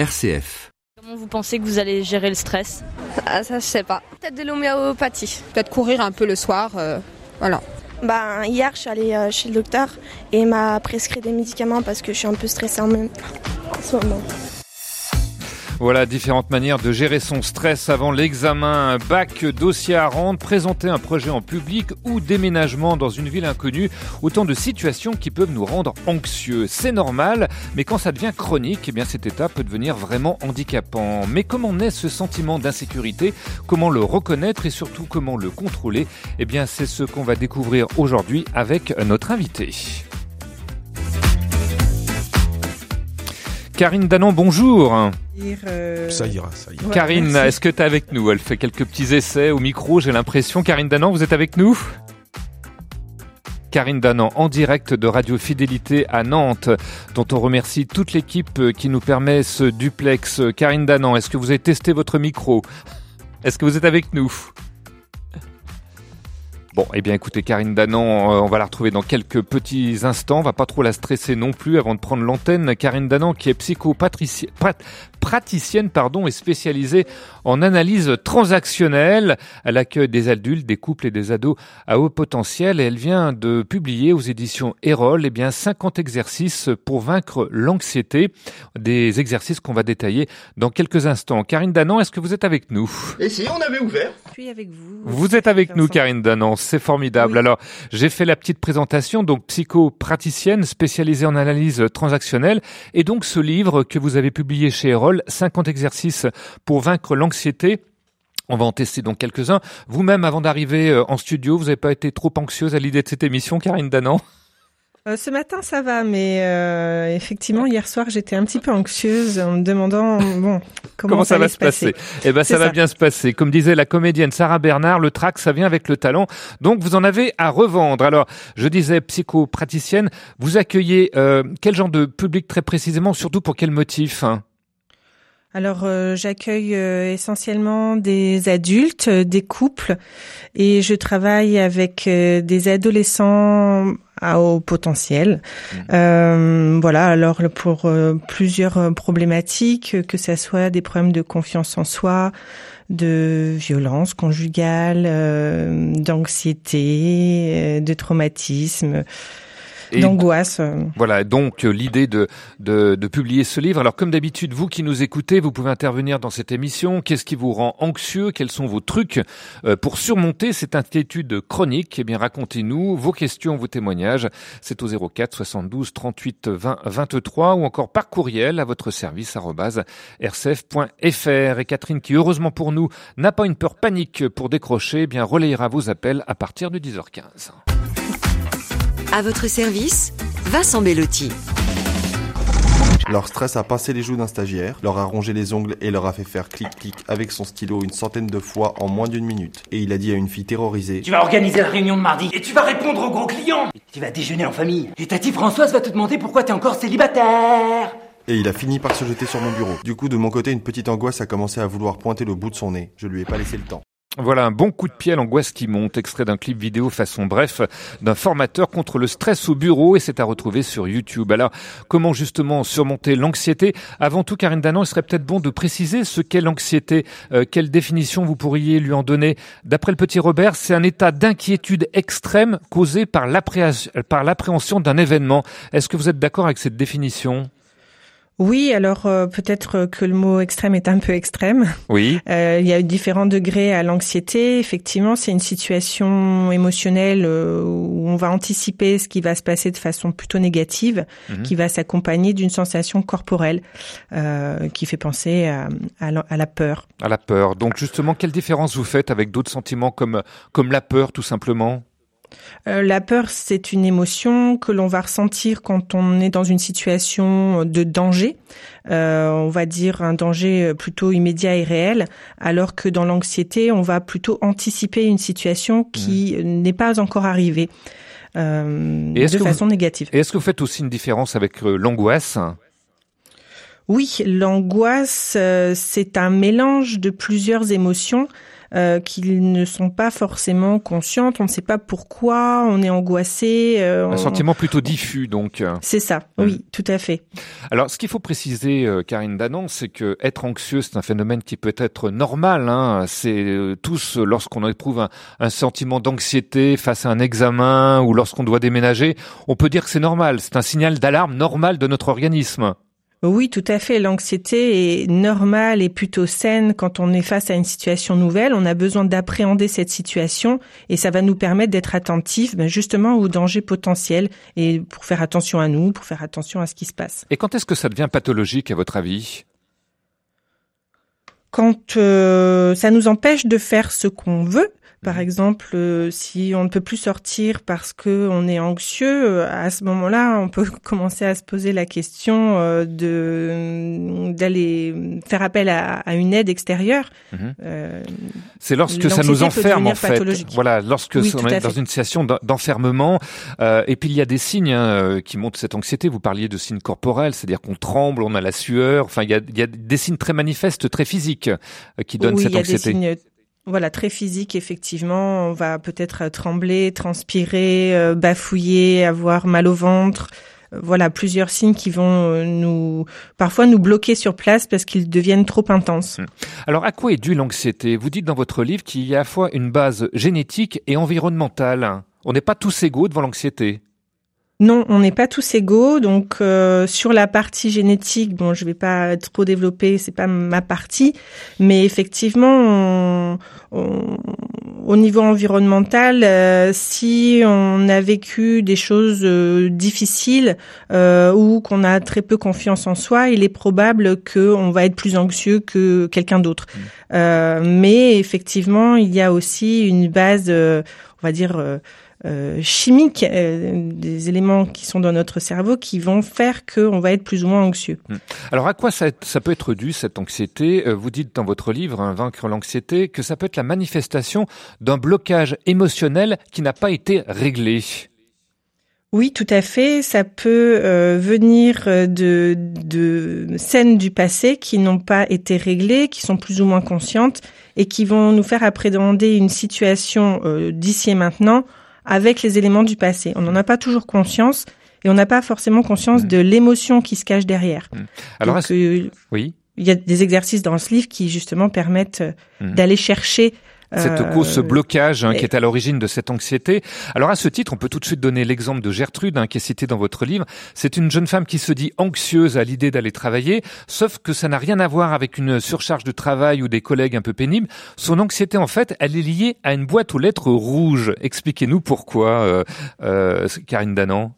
RCF. Comment vous pensez que vous allez gérer le stress? Ah ça je sais pas. Peut-être de l'homéopathie. Peut-être courir un peu le soir, euh, voilà. Bah, hier, je suis allée euh, chez le docteur et il m'a prescrit des médicaments parce que je suis un peu stressée en même en ce moment. Voilà différentes manières de gérer son stress avant l'examen. Bac, dossier à rendre, présenter un projet en public ou déménagement dans une ville inconnue. Autant de situations qui peuvent nous rendre anxieux. C'est normal, mais quand ça devient chronique, eh bien cet état peut devenir vraiment handicapant. Mais comment naît ce sentiment d'insécurité Comment le reconnaître et surtout comment le contrôler? Eh bien c'est ce qu'on va découvrir aujourd'hui avec notre invité. Karine Danon, bonjour. Euh... Ça ira, ça ira. Ouais, Karine, est-ce que tu es avec nous? Elle fait quelques petits essais au micro, j'ai l'impression. Karine Danan, vous êtes avec nous? Karine Danan en direct de Radio Fidélité à Nantes, dont on remercie toute l'équipe qui nous permet ce duplex. Karine Danan, est-ce que vous avez testé votre micro? Est-ce que vous êtes avec nous? Bon, eh bien écoutez, Karine Danan, euh, on va la retrouver dans quelques petits instants. On va pas trop la stresser non plus avant de prendre l'antenne. Karine Danan, qui est psychopraticienne, praticienne pardon, et spécialisée en analyse transactionnelle. Elle accueille des adultes, des couples et des ados à haut potentiel et elle vient de publier aux éditions Erol eh bien 50 exercices pour vaincre l'anxiété. Des exercices qu'on va détailler dans quelques instants. Karine Danan, est-ce que vous êtes avec nous? Et si on avait ouvert Je suis avec vous. Vous êtes avec nous, Karine Danan. C'est formidable. Oui. Alors, j'ai fait la petite présentation, donc psychopraticienne spécialisée en analyse transactionnelle, et donc ce livre que vous avez publié chez Erol, 50 exercices pour vaincre l'anxiété. On va en tester donc quelques-uns. Vous-même, avant d'arriver en studio, vous n'avez pas été trop anxieuse à l'idée de cette émission, Karine Danan? Euh, ce matin, ça va, mais euh, effectivement, hier soir, j'étais un petit peu anxieuse en me demandant bon comment, comment ça, ça va se passer? passer? Eh ben, ça, ça, va bien se passer. Comme disait la comédienne Sarah Bernard, le trac, ça vient avec le talent. Donc, vous en avez à revendre. Alors, je disais psychopraticienne, vous accueillez euh, quel genre de public très précisément, surtout pour quel motif hein? Alors euh, j'accueille euh, essentiellement des adultes, euh, des couples et je travaille avec des adolescents à haut potentiel. Mmh. voilà, alors pour plusieurs problématiques, que ce soit des problèmes de confiance en soi, de violence conjugale, d'anxiété, de traumatisme d'angoisse. Voilà, donc l'idée de, de, de, publier ce livre. Alors comme d'habitude, vous qui nous écoutez, vous pouvez intervenir dans cette émission. Qu'est-ce qui vous rend anxieux? Quels sont vos trucs euh, pour surmonter cette inquiétude chronique? Eh bien, racontez-nous vos questions, vos témoignages. C'est au 04 72 38 20 23 ou encore par courriel à votre service rcf.fr. Et Catherine, qui heureusement pour nous n'a pas une peur panique pour décrocher, eh bien relayera vos appels à partir de 10h15. À votre service, Vincent Bellotti. Leur stress a passé les joues d'un stagiaire, leur a rongé les ongles et leur a fait faire clic-clic avec son stylo une centaine de fois en moins d'une minute. Et il a dit à une fille terrorisée Tu vas organiser la réunion de mardi et tu vas répondre aux gros clients et Tu vas déjeuner en famille et ta tante Françoise va te demander pourquoi t'es encore célibataire et il a fini par se jeter sur mon bureau. Du coup, de mon côté, une petite angoisse a commencé à vouloir pointer le bout de son nez. Je lui ai pas laissé le temps. Voilà un bon coup de pied à l'angoisse qui monte, extrait d'un clip vidéo façon bref d'un formateur contre le stress au bureau et c'est à retrouver sur YouTube. Alors, comment justement surmonter l'anxiété? Avant tout, Karine Danan, il serait peut-être bon de préciser ce qu'est l'anxiété. Euh, quelle définition vous pourriez lui en donner? D'après le petit Robert, c'est un état d'inquiétude extrême causé par l'appréhension d'un événement. Est-ce que vous êtes d'accord avec cette définition? Oui, alors euh, peut-être que le mot extrême est un peu extrême. Oui. Euh, il y a différents degrés à l'anxiété. Effectivement, c'est une situation émotionnelle euh, où on va anticiper ce qui va se passer de façon plutôt négative, mmh. qui va s'accompagner d'une sensation corporelle euh, qui fait penser à, à, à, la peur. À la peur. Donc justement, quelle différence vous faites avec d'autres sentiments comme comme la peur, tout simplement? Euh, la peur, c'est une émotion que l'on va ressentir quand on est dans une situation de danger. Euh, on va dire un danger plutôt immédiat et réel, alors que dans l'anxiété, on va plutôt anticiper une situation qui mmh. n'est pas encore arrivée euh, de façon vous, négative. Et est-ce que vous faites aussi une différence avec l'angoisse? Oui, l'angoisse, c'est un mélange de plusieurs émotions euh, qui ne sont pas forcément conscientes. On ne sait pas pourquoi on est angoissé. Euh, Un on- sentiment plutôt diffus, donc. C'est ça, oui, tout à fait. Alors, ce qu'il faut préciser, euh, Karine Danon, c'est que être anxieux, c'est un phénomène qui peut être normal. Hein. C'est euh, tous, euh, lorsqu'on éprouve un, un sentiment d'anxiété face à un examen ou lorsqu'on doit déménager, on peut dire que c'est normal. C'est un signal d'alarme normal de notre organisme. Oui, tout à fait. L'anxiété est normale et plutôt saine quand on est face à une situation nouvelle. On a besoin d'appréhender cette situation et ça va nous permettre d'être attentifs ben, justement aux dangers potentiels et pour faire attention à nous, pour faire attention à ce qui se passe. Et quand est-ce que ça devient pathologique, à votre avis? Quand euh, ça nous empêche de faire ce qu'on veut, par exemple, euh, si on ne peut plus sortir parce que on est anxieux, euh, à ce moment-là, on peut commencer à se poser la question euh, de d'aller faire appel à, à une aide extérieure. Mhm. Euh, C'est lorsque ça nous enferme en fait. Voilà, lorsque Oui, on est dans fait. une situation d'en- d'enfermement. Et puis il y a des signes hein, qui montrent cette anxiété. Vous parliez de signes corporels, c'est-à-dire qu'on tremble, on a la sueur. Enfin, il y a, il y a des signes très manifestes, très physiques, qui donnent oui, cette anxiété. Voilà très physiques effectivement. On va peut-être euh, trembler, transpirer, euh, bafouiller, avoir mal au ventre. Euh, Voilà plusieurs signes qui vont euh, nous parfois nous bloquer sur place parce qu'ils deviennent trop intenses. Alors, à quoi est due l'anxiété? Vous dites dans votre livre qu'il y a à la fois une base génétique et environnementale. On n'est pas tous égaux devant l'anxiété. Non, on n'est pas tous égaux. Donc euh, sur la partie génétique, bon, je vais pas trop développer, c'est pas ma partie, mais effectivement, on- on- au niveau environnemental, euh, si on a vécu des choses euh, difficiles euh, ou qu'on a très peu confiance en soi, il est probable qu'on va être plus anxieux que quelqu'un d'autre. Euh, mais effectivement, il y a aussi une base, euh, on va dire. Euh, chimiques, euh, des éléments qui sont dans notre cerveau qui vont faire qu'on va être plus ou moins anxieux. Alors, à quoi ça, ça peut être dû, cette anxiété? Euh, Vous dites dans votre livre, hein, Vaincre l'anxiété, que ça peut être la manifestation d'un blocage émotionnel qui n'a pas été réglé. Oui, tout à fait. Ça peut euh, venir de, de scènes du passé qui n'ont pas été réglées, qui sont plus ou moins conscientes et qui vont nous faire appréhender une situation euh, d'ici et maintenant avec les éléments du passé. On n'en a pas toujours conscience et on n'a pas forcément conscience de l'émotion qui se cache derrière. Alors, Donc, euh, oui, il y a des exercices dans ce livre qui justement permettent euh, Mhm. d'aller chercher cette euh, cause, ce blocage hein, qui est à l'origine de cette anxiété. Alors à ce titre, on peut tout de suite donner l'exemple de Gertrude, hein, qui est citée dans votre livre. C'est une jeune femme qui se dit anxieuse à l'idée d'aller travailler, sauf que ça n'a rien à voir avec une surcharge de travail ou des collègues un peu pénibles. Son anxiété, en fait, elle est liée à une boîte aux lettres rouges. Expliquez-nous pourquoi, euh, euh, Karine Danan.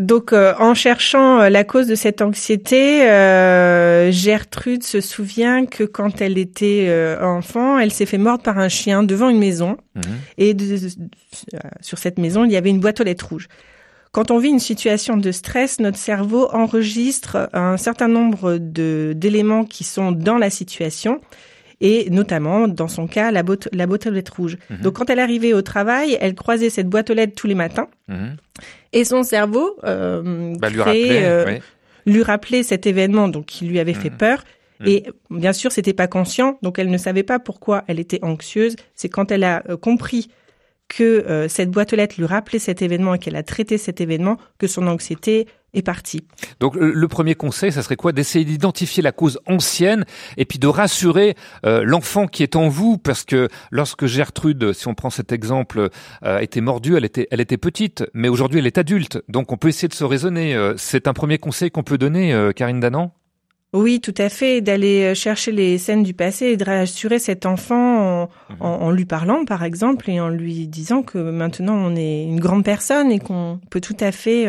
Donc, euh, en cherchant euh, la cause de cette anxiété, euh, Gertrude se souvient que quand elle était euh, enfant, elle s'est fait mordre par un chien devant une maison. Mhm. Et de- de- euh, sur cette maison, il y avait une boîte aux lettres rouges. Quand on vit une situation de stress, notre cerveau enregistre un certain nombre d'éléments qui sont dans la situation et notamment, dans son cas, la boîte, la boîte aux lettres rouges. Mhm. Donc, quand elle arrivait au travail, elle croisait cette boîte aux lettres tous les matins Mhm. et son cerveau euh, Bah, lui euh, ouais. lui rappelait cet événement donc qui lui avait fait Mhm. peur. Et bien sûr, c'était pas conscient, donc elle ne savait pas pourquoi elle était anxieuse. C'est quand elle a euh, compris que euh, cette boîte aux lettres lui rappelait cet événement et qu'elle a traité cet événement que son anxiété est partie. Donc le premier conseil, ça serait quoi? D'essayer d'identifier la cause ancienne et puis de rassurer euh, l'enfant qui est en vous, parce que lorsque Gertrude, si on prend cet exemple, euh, été mordue, elle était, elle était petite, mais aujourd'hui elle est adulte. Donc on peut essayer de se raisonner. Euh, C'est un premier conseil qu'on peut donner, euh, Karine Danan? Oui, tout à fait, d'aller chercher les scènes du passé et de rassurer cet enfant en, en, en lui parlant, par exemple, et en lui disant que maintenant on est une grande personne et qu'on peut tout à fait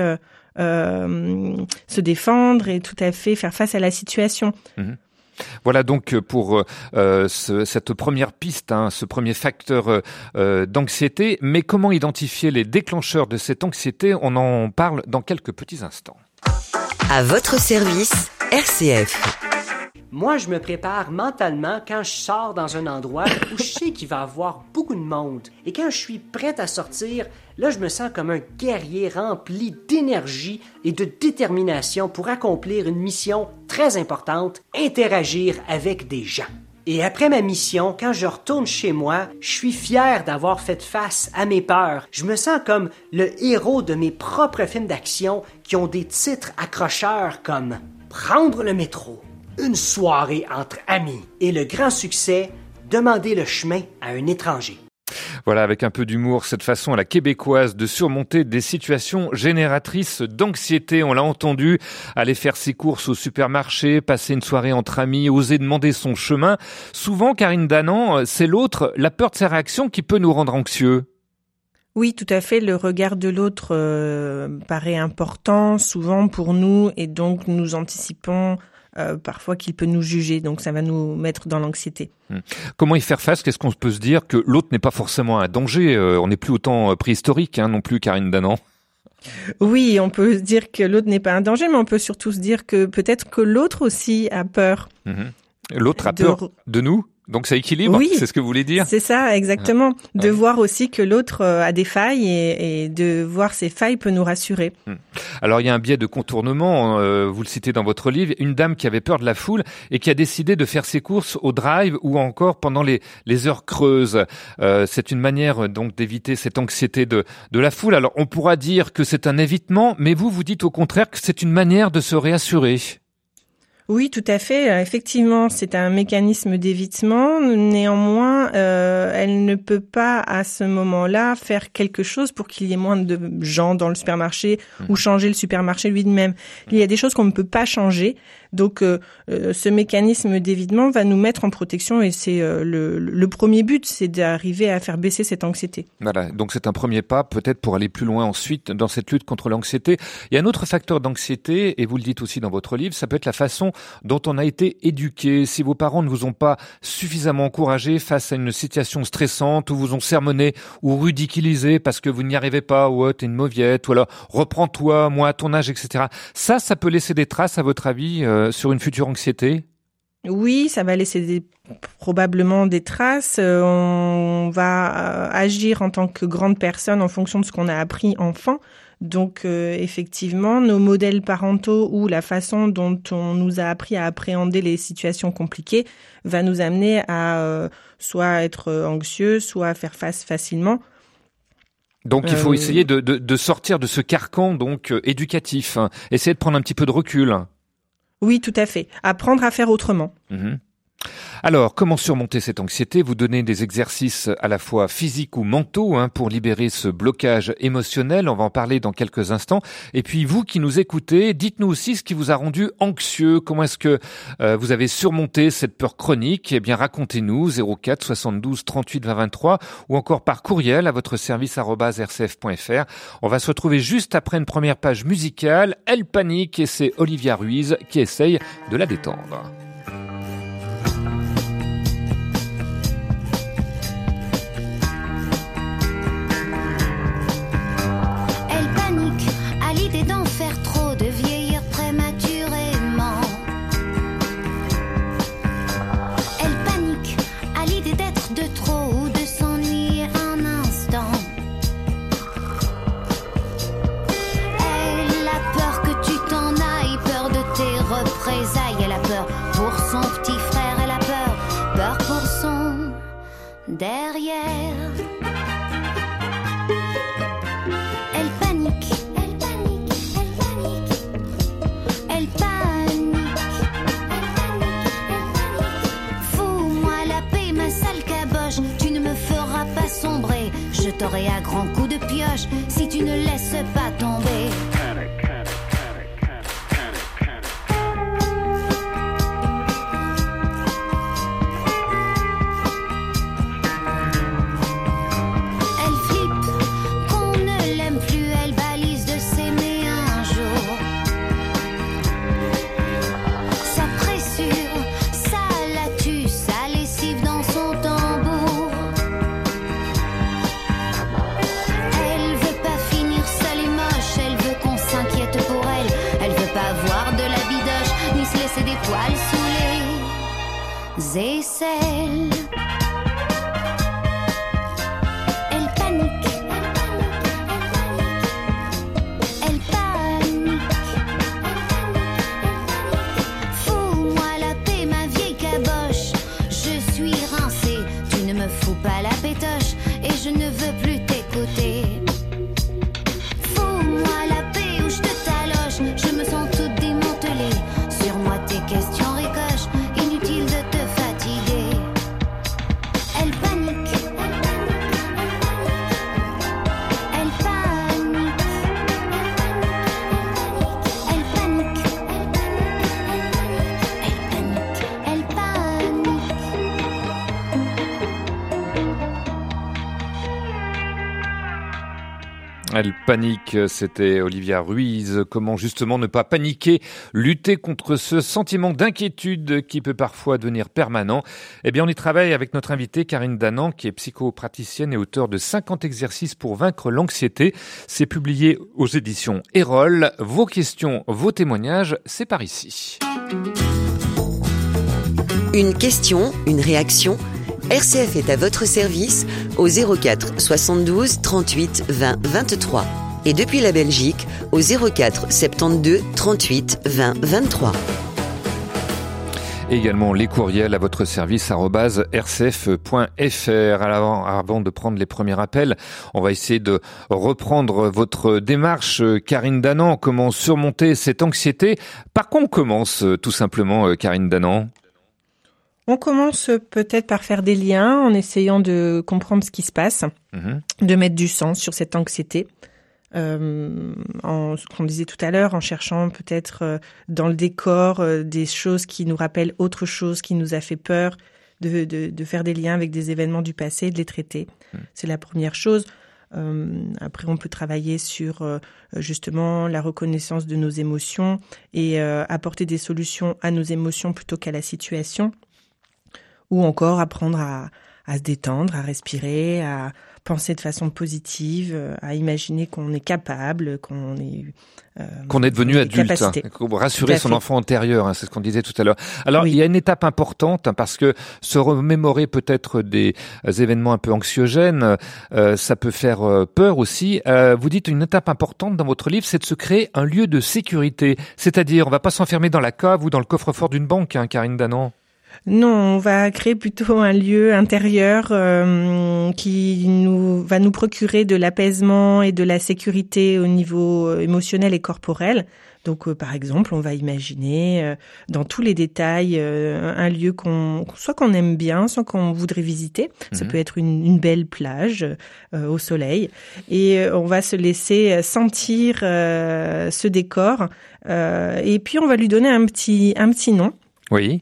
euh, se défendre et tout à fait faire face à la situation. Voilà donc euh, pour euh, ce- cette première piste, hein, ce premier facteur euh, d'anxiété. Mais comment identifier les déclencheurs de cette anxiété? On en parle dans quelques petits instants. À votre service, RCF. Moi, je me prépare mentalement quand je sors dans un endroit où je sais qu'il va y avoir beaucoup de monde. Et quand je suis prête à sortir, là, je me sens comme un guerrier rempli d'énergie et de détermination pour accomplir une mission très importante, interagir avec des gens. Et après ma mission, quand je retourne chez moi, je suis fier d'avoir fait face à mes peurs. Je me sens comme le héros de mes propres films d'action qui ont des titres accrocheurs comme Prendre le métro, Une soirée entre amis et le grand succès Demander le chemin à un étranger. Voilà, avec un peu d'humour, cette façon à la québécoise de surmonter des situations génératrices d'anxiété. On l'a entendu, aller faire ses courses au supermarché, passer une soirée entre amis, oser demander son chemin. Souvent, Karine Danan, c'est l'autre, la peur de ses réactions qui peut nous rendre anxieux. Oui, tout à fait. Le regard de l'autre euh, paraît important souvent pour nous et donc nous anticipons euh, parfois qu'il peut nous juger. Donc ça va nous mettre dans l'anxiété. Hmm. Comment y faire face? Qu'est-ce qu'on peut se dire que l'autre n'est pas forcément un danger? Euh, On n'est plus autant euh, préhistorique hein, non plus, Karine Danan. Oui, on peut se dire que l'autre n'est pas un danger, mais on peut surtout se dire que peut-être que l'autre aussi a peur. Mhm. L'autre a peur de nous? Donc ça équilibre, oui, c'est ce que vous voulez dire? C'est ça, exactement. De voir aussi que l'autre euh, a des failles et, de voir ces failles peut nous rassurer. Hmm. Alors il y a un biais de contournement, euh, vous le citez dans votre livre, une dame qui avait peur de la foule et qui a décidé de faire ses courses au drive ou encore pendant les, les heures creuses. Euh, c'est une manière donc d'éviter cette anxiété de, de la foule. Alors on pourra dire que c'est un évitement, mais vous vous dites au contraire que c'est une manière de se réassurer. Oui, tout à fait. Euh, effectivement, c'est un mécanisme d'évitement. Néanmoins, euh, elle ne peut pas à ce moment-là faire quelque chose pour qu'il y ait moins de gens dans le supermarché mmh. ou changer le supermarché lui-même. Il y a des choses qu'on ne peut pas changer. Donc, euh, euh, ce mécanisme d'évitement va nous mettre en protection et c'est le, le, premier but, c'est d'arriver à faire baisser cette anxiété. Voilà, donc c'est un premier pas peut-être pour aller plus loin ensuite dans cette lutte contre l'anxiété. Il y a un autre facteur d'anxiété, et vous le dites aussi dans votre livre, ça peut être la façon dont on a été éduqué. Si vos parents ne vous ont pas suffisamment encouragé face à une situation stressante, ou vous ont sermonné ou ridiculisé parce que vous n'y arrivez pas, ou oh, t'es une mauviette, ou alors reprends-toi, moi à ton âge, etc. Ça, ça peut laisser des traces à votre avis euh, sur une future anxiété? Oui, ça va laisser probablement des traces. Euh, on va euh, agir en tant que grande personne en fonction de ce qu'on a appris enfant. Donc effectivement, nos modèles parentaux ou la façon dont on nous a appris à appréhender les situations compliquées va nous amener à soit être anxieux, soit à faire face facilement. Donc il faut essayer de, de, sortir de ce carcan donc éducatif, essayer de prendre un petit peu de recul. Oui, tout à fait. Apprendre à faire autrement. Mhm. Alors, comment surmonter cette anxiété? Vous donnez des exercices à la fois physiques ou mentaux hein, pour libérer ce blocage émotionnel. On va en parler dans quelques instants. Et puis, vous qui nous écoutez, dites-nous aussi ce qui vous a rendu anxieux. Comment est-ce que euh, vous avez surmonté cette peur chronique? Eh bien, racontez-nous 04 72 38 20 23 ou encore par courriel à votre service rcf.fr. On va se retrouver juste après une première page musicale. Elle panique et c'est Olivia Ruiz qui essaye de la détendre. Elle panique, elle panique, elle panique, elle panique, elle panique, elle. Fous-moi la paix, ma sale caboche, tu ne me feras pas sombrer. Je t'aurai à grands coups de pioche si tu ne laisses pas tomber. Je panique, c'était Olivia Ruiz. Comment justement ne pas paniquer, lutter contre ce sentiment d'inquiétude qui peut parfois devenir permanent? Eh bien, on y travaille avec notre invitée Karine Danan, qui est psychopraticienne et auteur de 50 exercices pour vaincre l'anxiété. C'est publié aux éditions Erol. Vos questions, vos témoignages, c'est par ici. Une question, une réaction? RCF est à votre service au 04 72 38 20 23 et depuis la Belgique au 04 72 38 20 23. Et également les courriels à votre service rcf.fr. Alors, avant de prendre les premiers appels, on va essayer de reprendre votre démarche, Karine Danan. Comment surmonter cette anxiété? Par quoi on commence tout simplement, Karine Danan? On commence peut-être par faire des liens en essayant de comprendre ce qui se passe, Mhm. de mettre du sens sur cette anxiété. Euh, en, ce qu'on disait tout à l'heure, en cherchant peut-être euh, dans le décor euh, des choses qui nous rappellent autre chose qui nous a fait peur, de, de, de faire des liens avec des événements du passé, de les traiter. C'est la première chose. Euh, après, on peut travailler sur euh, justement la reconnaissance de nos émotions et euh, apporter des solutions à nos émotions plutôt qu'à la situation ou encore apprendre à, à se détendre, à respirer, à penser de façon positive, euh, à imaginer qu'on est capable, qu'on est euh, Qu'on est devenu adulte, hein, rassurer son enfant antérieur, hein, c'est ce qu'on disait tout à l'heure. Alors, il y a une étape importante, hein, parce que se remémorer peut-être des euh, événements un peu anxiogènes, euh, ça peut faire euh, peur aussi. Euh, vous dites une étape importante dans votre livre, c'est de se créer un lieu de sécurité. C'est-à-dire, on va pas s'enfermer dans la cave ou dans le coffre-fort d'une banque, hein, Karine Danan. Non, on va créer plutôt un lieu intérieur euh, qui nous va nous procurer de l'apaisement et de la sécurité au niveau euh, émotionnel et corporel. Donc, euh, par exemple, on va imaginer euh, dans tous les détails euh, un lieu qu'on soit qu'on aime bien, soit qu'on voudrait visiter. Ça Mhm. peut être une, une belle plage euh, au soleil, et on va se laisser sentir euh, ce décor. euh, et puis, on va lui donner un petit un petit nom. Oui.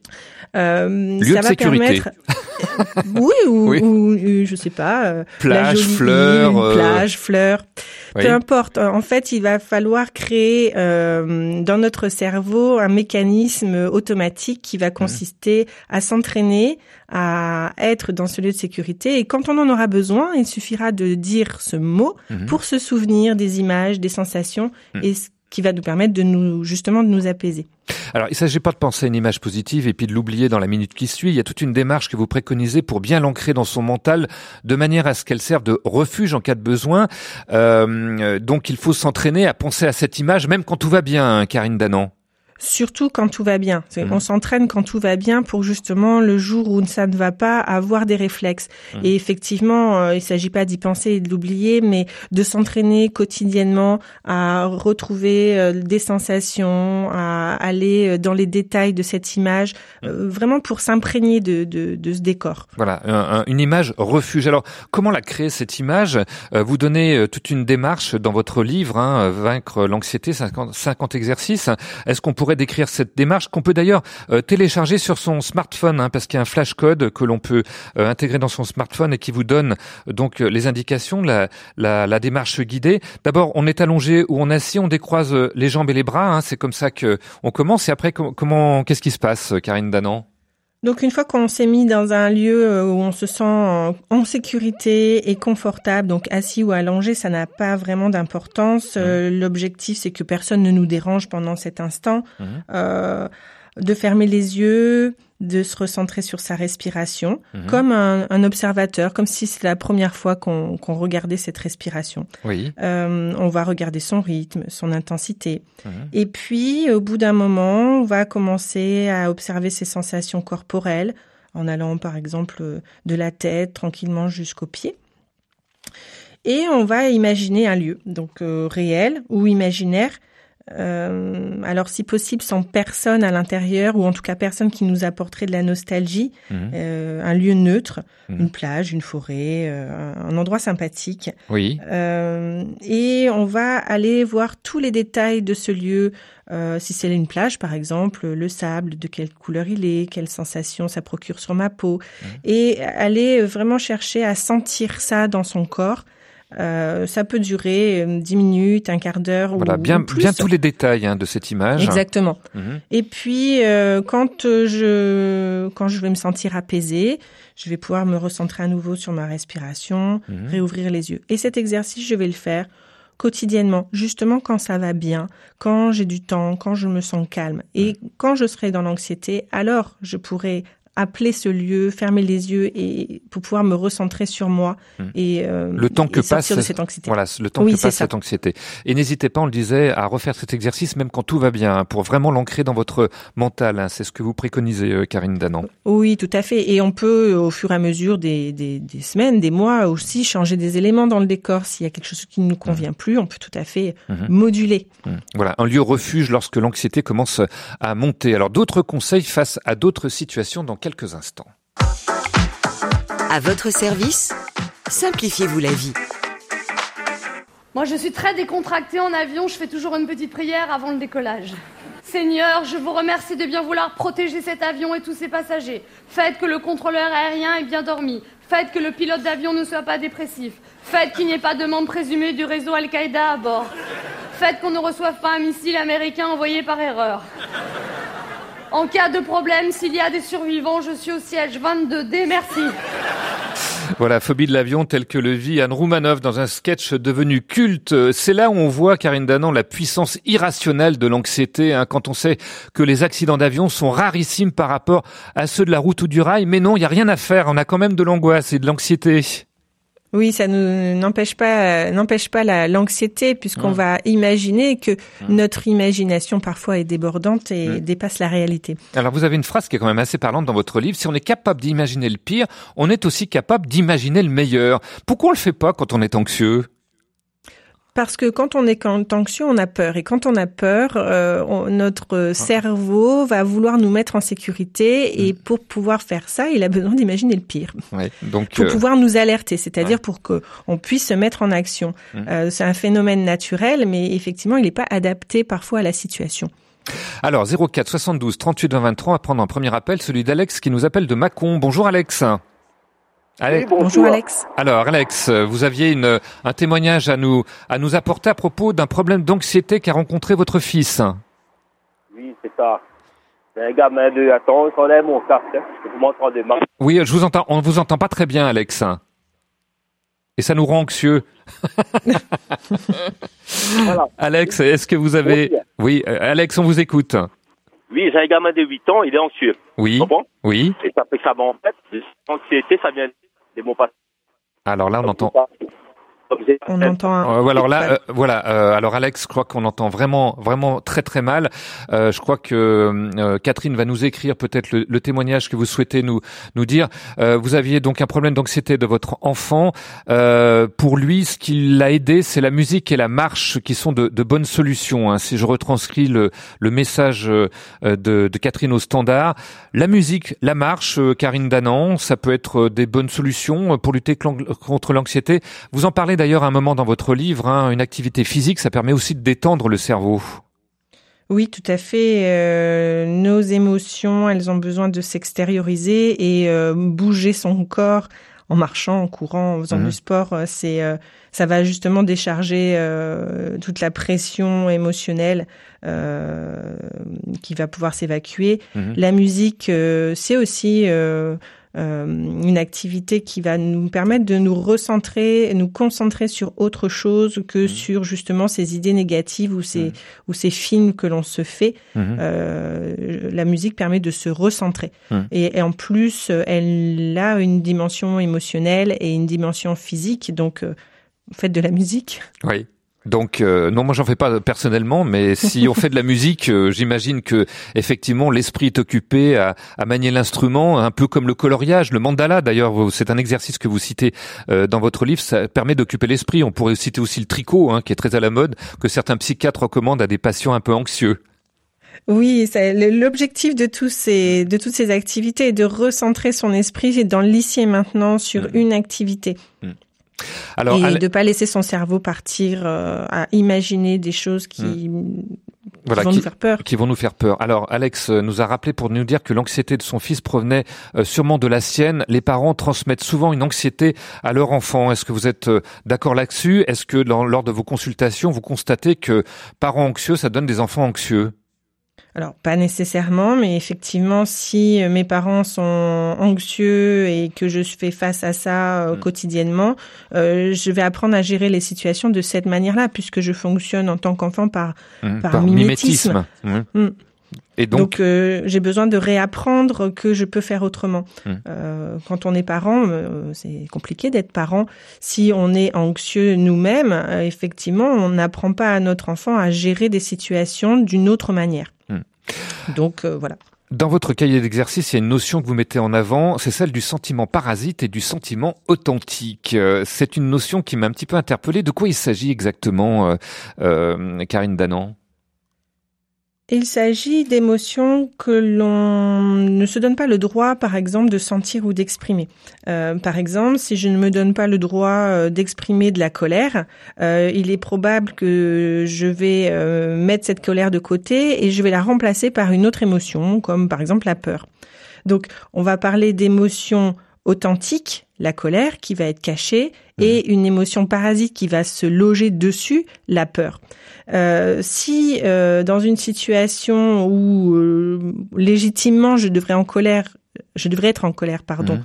Euh, Lieu ça de va sécurité. permettre. oui, ou, Oui. ou, je sais pas. euh, Plage, la jolie fleurs, île, euh, plage, fleurs. Oui. Peu importe. En fait, il va falloir créer euh, dans notre cerveau un mécanisme automatique qui va consister à s'entraîner à être dans ce lieu de sécurité. Et quand on en aura besoin, il suffira de dire ce mot Mhm. pour se souvenir des images, des sensations, Mhm. et qui va nous permettre de nous justement de nous apaiser. Alors, il ne s'agit pas de penser à une image positive et puis de l'oublier dans la minute qui suit. Il y a toute une démarche que vous préconisez pour bien l'ancrer dans son mental, de manière à ce qu'elle serve de refuge en cas de besoin. Euh, donc, il faut s'entraîner à penser à cette image, même quand tout va bien, hein, Karine Danan. Surtout quand tout va bien. Mhm. On s'entraîne quand tout va bien pour justement le jour où ça ne va pas avoir des réflexes. Mhm. Et effectivement, euh, il s'agit pas d'y penser et de l'oublier, mais de s'entraîner quotidiennement à retrouver euh, des sensations, à aller euh, dans les détails de cette image, euh, vraiment pour s'imprégner de, de, de ce décor. Voilà, un- un- une image refuge. Alors, comment la créer cette image? Vous donnez toute une démarche dans votre livre, hein, Vaincre l'anxiété, 50, 50 exercices. Est-ce qu'on pourrait décrire cette démarche qu'on peut d'ailleurs euh, télécharger sur son smartphone, hein, parce qu'il y a un flash code que l'on peut euh, intégrer dans son smartphone et qui vous donne euh, donc les indications, la, la, la démarche guidée. D'abord, on est allongé ou on assis, on décroise les jambes et les bras. hein, C'est comme ça que on commence. Et après, com- comment, qu'est-ce qui se passe, Karine Danan? Donc une fois qu'on s'est mis dans un lieu euh, où on se sent en, sécurité et confortable, donc assis ou allongé, ça n'a pas vraiment d'importance. Euh, L'objectif, c'est que personne ne nous dérange pendant cet instant. Euh, de fermer les yeux, de se recentrer sur sa respiration, Mhm. comme un, un observateur, comme si c'était la première fois qu'on regardait cette respiration. Oui. Euh, on va regarder son rythme, son intensité. Mhm. Et puis, au bout d'un moment, on va commencer à observer ses sensations corporelles en allant, par exemple, de la tête tranquillement jusqu'aux pieds. Et on va imaginer un lieu, donc euh, réel ou imaginaire. Euh, alors, si possible, sans personne à l'intérieur, ou en tout cas personne qui nous apporterait de la nostalgie, Mhm. euh, un lieu neutre, Mhm. une plage, une forêt, euh, un endroit sympathique. Oui. Et on va aller voir tous les détails de ce lieu. Si c'est une plage, par exemple, le sable, de quelle couleur il est, quelle sensation ça procure sur ma peau, et aller vraiment chercher à sentir ça dans son corps. Euh, ça peut durer euh, 10 minutes, un quart d'heure Voilà, ou, bien, ou plus. bien tous les détails hein, de cette image. Exactement. Mhm. Et puis euh, quand je quand je vais me sentir apaisée, je vais pouvoir me recentrer à nouveau sur ma respiration, Mhm. réouvrir les yeux. Et cet exercice, je vais le faire quotidiennement, justement quand ça va bien, quand j'ai du temps, quand je me sens calme. Et quand je serai dans l'anxiété, alors je pourrai appeler ce lieu, fermer les yeux et pour pouvoir me recentrer sur moi et euh, Le temps et que passe de cette anxiété. Voilà, le temps Oui, que passe ça. cette anxiété. Et n'hésitez pas, on le disait, à refaire cet exercice même quand tout va bien, hein, pour vraiment l'ancrer dans votre mental. hein. C'est ce que vous préconisez, euh, Karine Danan. Oui, tout à fait. Et on peut, au fur et à mesure des, des, des semaines, des mois aussi, changer des éléments dans le décor. S'il y a quelque chose qui ne nous convient plus, on peut tout à fait Mhm. moduler. Voilà, un lieu refuge lorsque l'anxiété commence à monter. Alors d'autres conseils face à d'autres situations dans quelques instants. À votre service, simplifiez-vous la vie. Moi, je suis très décontractée en avion. Je fais toujours une petite prière avant le décollage. Seigneur, je vous remercie de bien vouloir protéger cet avion et tous ses passagers. Faites que le contrôleur aérien ait bien dormi. Faites que le pilote d'avion ne soit pas dépressif. Faites qu'il n'y ait pas de membre présumé du réseau Al-Qaïda à bord. Faites qu'on ne reçoive pas un missile américain envoyé par erreur. En cas de problème, s'il y a des survivants, je suis au siège 22D. Merci. Voilà, phobie de l'avion telle que le vit Anne Roumanoff dans un sketch devenu culte. C'est là où on voit, Karine Danan, la puissance irrationnelle de l'anxiété, hein, quand on sait que les accidents d'avion sont rarissimes par rapport à ceux de la route ou du rail. Mais non, il n'y a rien à faire, on a quand même de l'angoisse et de l'anxiété. Oui, ça nous n'empêche pas n'empêche pas la- l'anxiété puisqu'on Mm. va imaginer que notre imagination parfois est débordante et Mm. dépasse la réalité. Alors vous avez une phrase qui est quand même assez parlante dans votre livre. Si on est capable d'imaginer le pire, on est aussi capable d'imaginer le meilleur. Pourquoi on le fait pas quand on est anxieux? Parce que quand on est quand- anxieux, on a peur. Et quand on a peur, euh, on- notre cerveau va vouloir nous mettre en sécurité. Et pour pouvoir faire ça, il a besoin d'imaginer le pire. Ouais, donc Pour euh, pouvoir nous alerter, c'est-à-dire pour que on puisse se mettre en action. Mhm. Euh, c'est un phénomène naturel, mais effectivement, il n'est pas adapté parfois à la situation. alors 04 72 38 20 23 à prendre un premier appel, celui d'Alex qui nous appelle de Mâcon. Bonjour Alex. Alex. bonjour. Alex. Alors Alex, euh, vous aviez une, un témoignage à nous à nous apporter à propos d'un problème d'anxiété qu'a rencontré votre fils. Oui, c'est ça. J'ai un gamin de... Attends, je enlève mon casque. hein, parce que vous m'entendez mal. Oui, je vous entends. On vous entend pas très bien, Alex. Et ça nous rend anxieux. Voilà. Alex, est-ce que vous avez Oui, euh, Alex, on vous écoute. Oui, j'ai un gamin de 8 ans, il est anxieux. Oui. Bon Oui. Et ça fait que ça va en fait. L'anxiété, ça vient des mots passés. Alors là, on entend. On entend un... Euh, alors là, euh, voilà. euh, alors Alex, je crois qu'on entend vraiment, vraiment très très mal. Euh, je crois que euh, Catherine va nous écrire peut-être le, le témoignage que vous souhaitez nous nous dire. Euh, vous aviez donc un problème d'anxiété de votre enfant. Euh, pour lui, ce qui l'a aidé, c'est la musique et la marche qui sont de, de bonnes solutions. hein. Si je retranscris le, le message euh, de, de Catherine au standard, la musique, la marche, euh, Karine Danan, ça peut être des bonnes solutions pour lutter contre l'anxiété. Vous en parlez d'ailleurs à un moment dans votre livre, hein, une activité physique, ça permet aussi de détendre le cerveau. Oui, tout à fait. Euh, nos émotions, elles ont besoin de s'extérioriser et euh, bouger son corps en marchant, en courant, en faisant Mhm. du sport, euh, c'est euh, ça va justement décharger euh, toute la pression émotionnelle euh, qui va pouvoir s'évacuer. Mhm. La musique, c'est aussi une activité qui va nous permettre de nous recentrer, nous concentrer sur autre chose que sur justement ces idées négatives ou ces ou ces films que l'on se fait. Mhm. Euh, la musique permet de se recentrer. Et, et en plus, euh, elle a une dimension émotionnelle et une dimension physique. Donc, euh, faites de la musique? Oui. Donc euh, non, moi j'en fais pas personnellement, mais si on fait de la musique, euh, j'imagine que effectivement l'esprit est occupé à, à manier l'instrument, un peu comme le coloriage, le mandala. D'ailleurs, c'est un exercice que vous citez euh, dans votre livre. Ça permet d'occuper l'esprit. On pourrait citer aussi le tricot, hein, qui est très à la mode, que certains psychiatres recommandent à des patients un peu anxieux. Oui, l'objectif de tous ces de toutes ces activités est de recentrer son esprit dans l'ici et maintenant sur une activité. Alors, et de pas laisser son cerveau partir euh, à imaginer des choses qui Voilà, qui vont qui- nous faire peur. Qui vont nous faire peur. Alors, Alex euh, nous a rappelé pour nous dire que l'anxiété de son fils provenait euh, sûrement de la sienne. Les parents transmettent souvent une anxiété à leur enfant. Est-ce que vous êtes euh, d'accord là-dessus? Est-ce que dans- lors de vos consultations, vous constatez que parents anxieux, ça donne des enfants anxieux? Alors, pas nécessairement, mais effectivement, si euh, mes parents sont anxieux et que je fais face à ça euh, quotidiennement, euh, je vais apprendre à gérer les situations de cette manière-là, puisque je fonctionne en tant qu'enfant par, Hum, par, mimétisme. Hum. Mm. Et donc, Donc, euh, j'ai besoin de réapprendre que je peux faire autrement. Euh, quand on est parent, euh, c'est compliqué d'être parent. Si on est anxieux nous-mêmes, euh, effectivement, on n'apprend pas à notre enfant à gérer des situations d'une autre manière. Donc euh, voilà. Dans votre cahier d'exercice, il y a une notion que vous mettez en avant, c'est celle du sentiment parasite et du sentiment authentique. Euh, C'est une notion qui m'a un petit peu interpellé. De quoi il s'agit exactement, euh, euh, Karine Danan? Il s'agit d'émotions que l'on ne se donne pas le droit, par exemple, de sentir ou d'exprimer. Euh, par exemple, si je ne me donne pas le droit euh, d'exprimer de la colère, euh, il est probable que je vais euh, mettre cette colère de côté et je vais la remplacer par une autre émotion, comme par exemple la peur. Donc, on va parler d'émotions authentiques, la colère qui va être cachée, et une émotion parasite qui va se loger dessus, la peur. Euh, si euh, dans une situation où euh, légitimement je devrais en colère, je devrais être en colère, pardon, Mhm.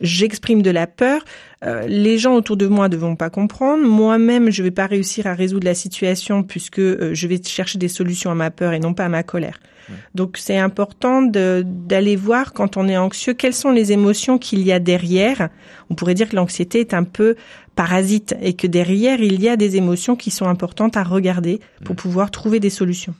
j'exprime de la peur, euh, les gens autour de moi ne vont pas comprendre. Moi-même, je vais pas réussir à résoudre la situation puisque euh, je vais chercher des solutions à ma peur et non pas à ma colère. Donc c'est important d'aller voir quand on est anxieux quelles sont les émotions qu'il y a derrière. On pourrait dire que l'anxiété est un peu parasite et que derrière il y a des émotions qui sont importantes à regarder pour pouvoir trouver des solutions.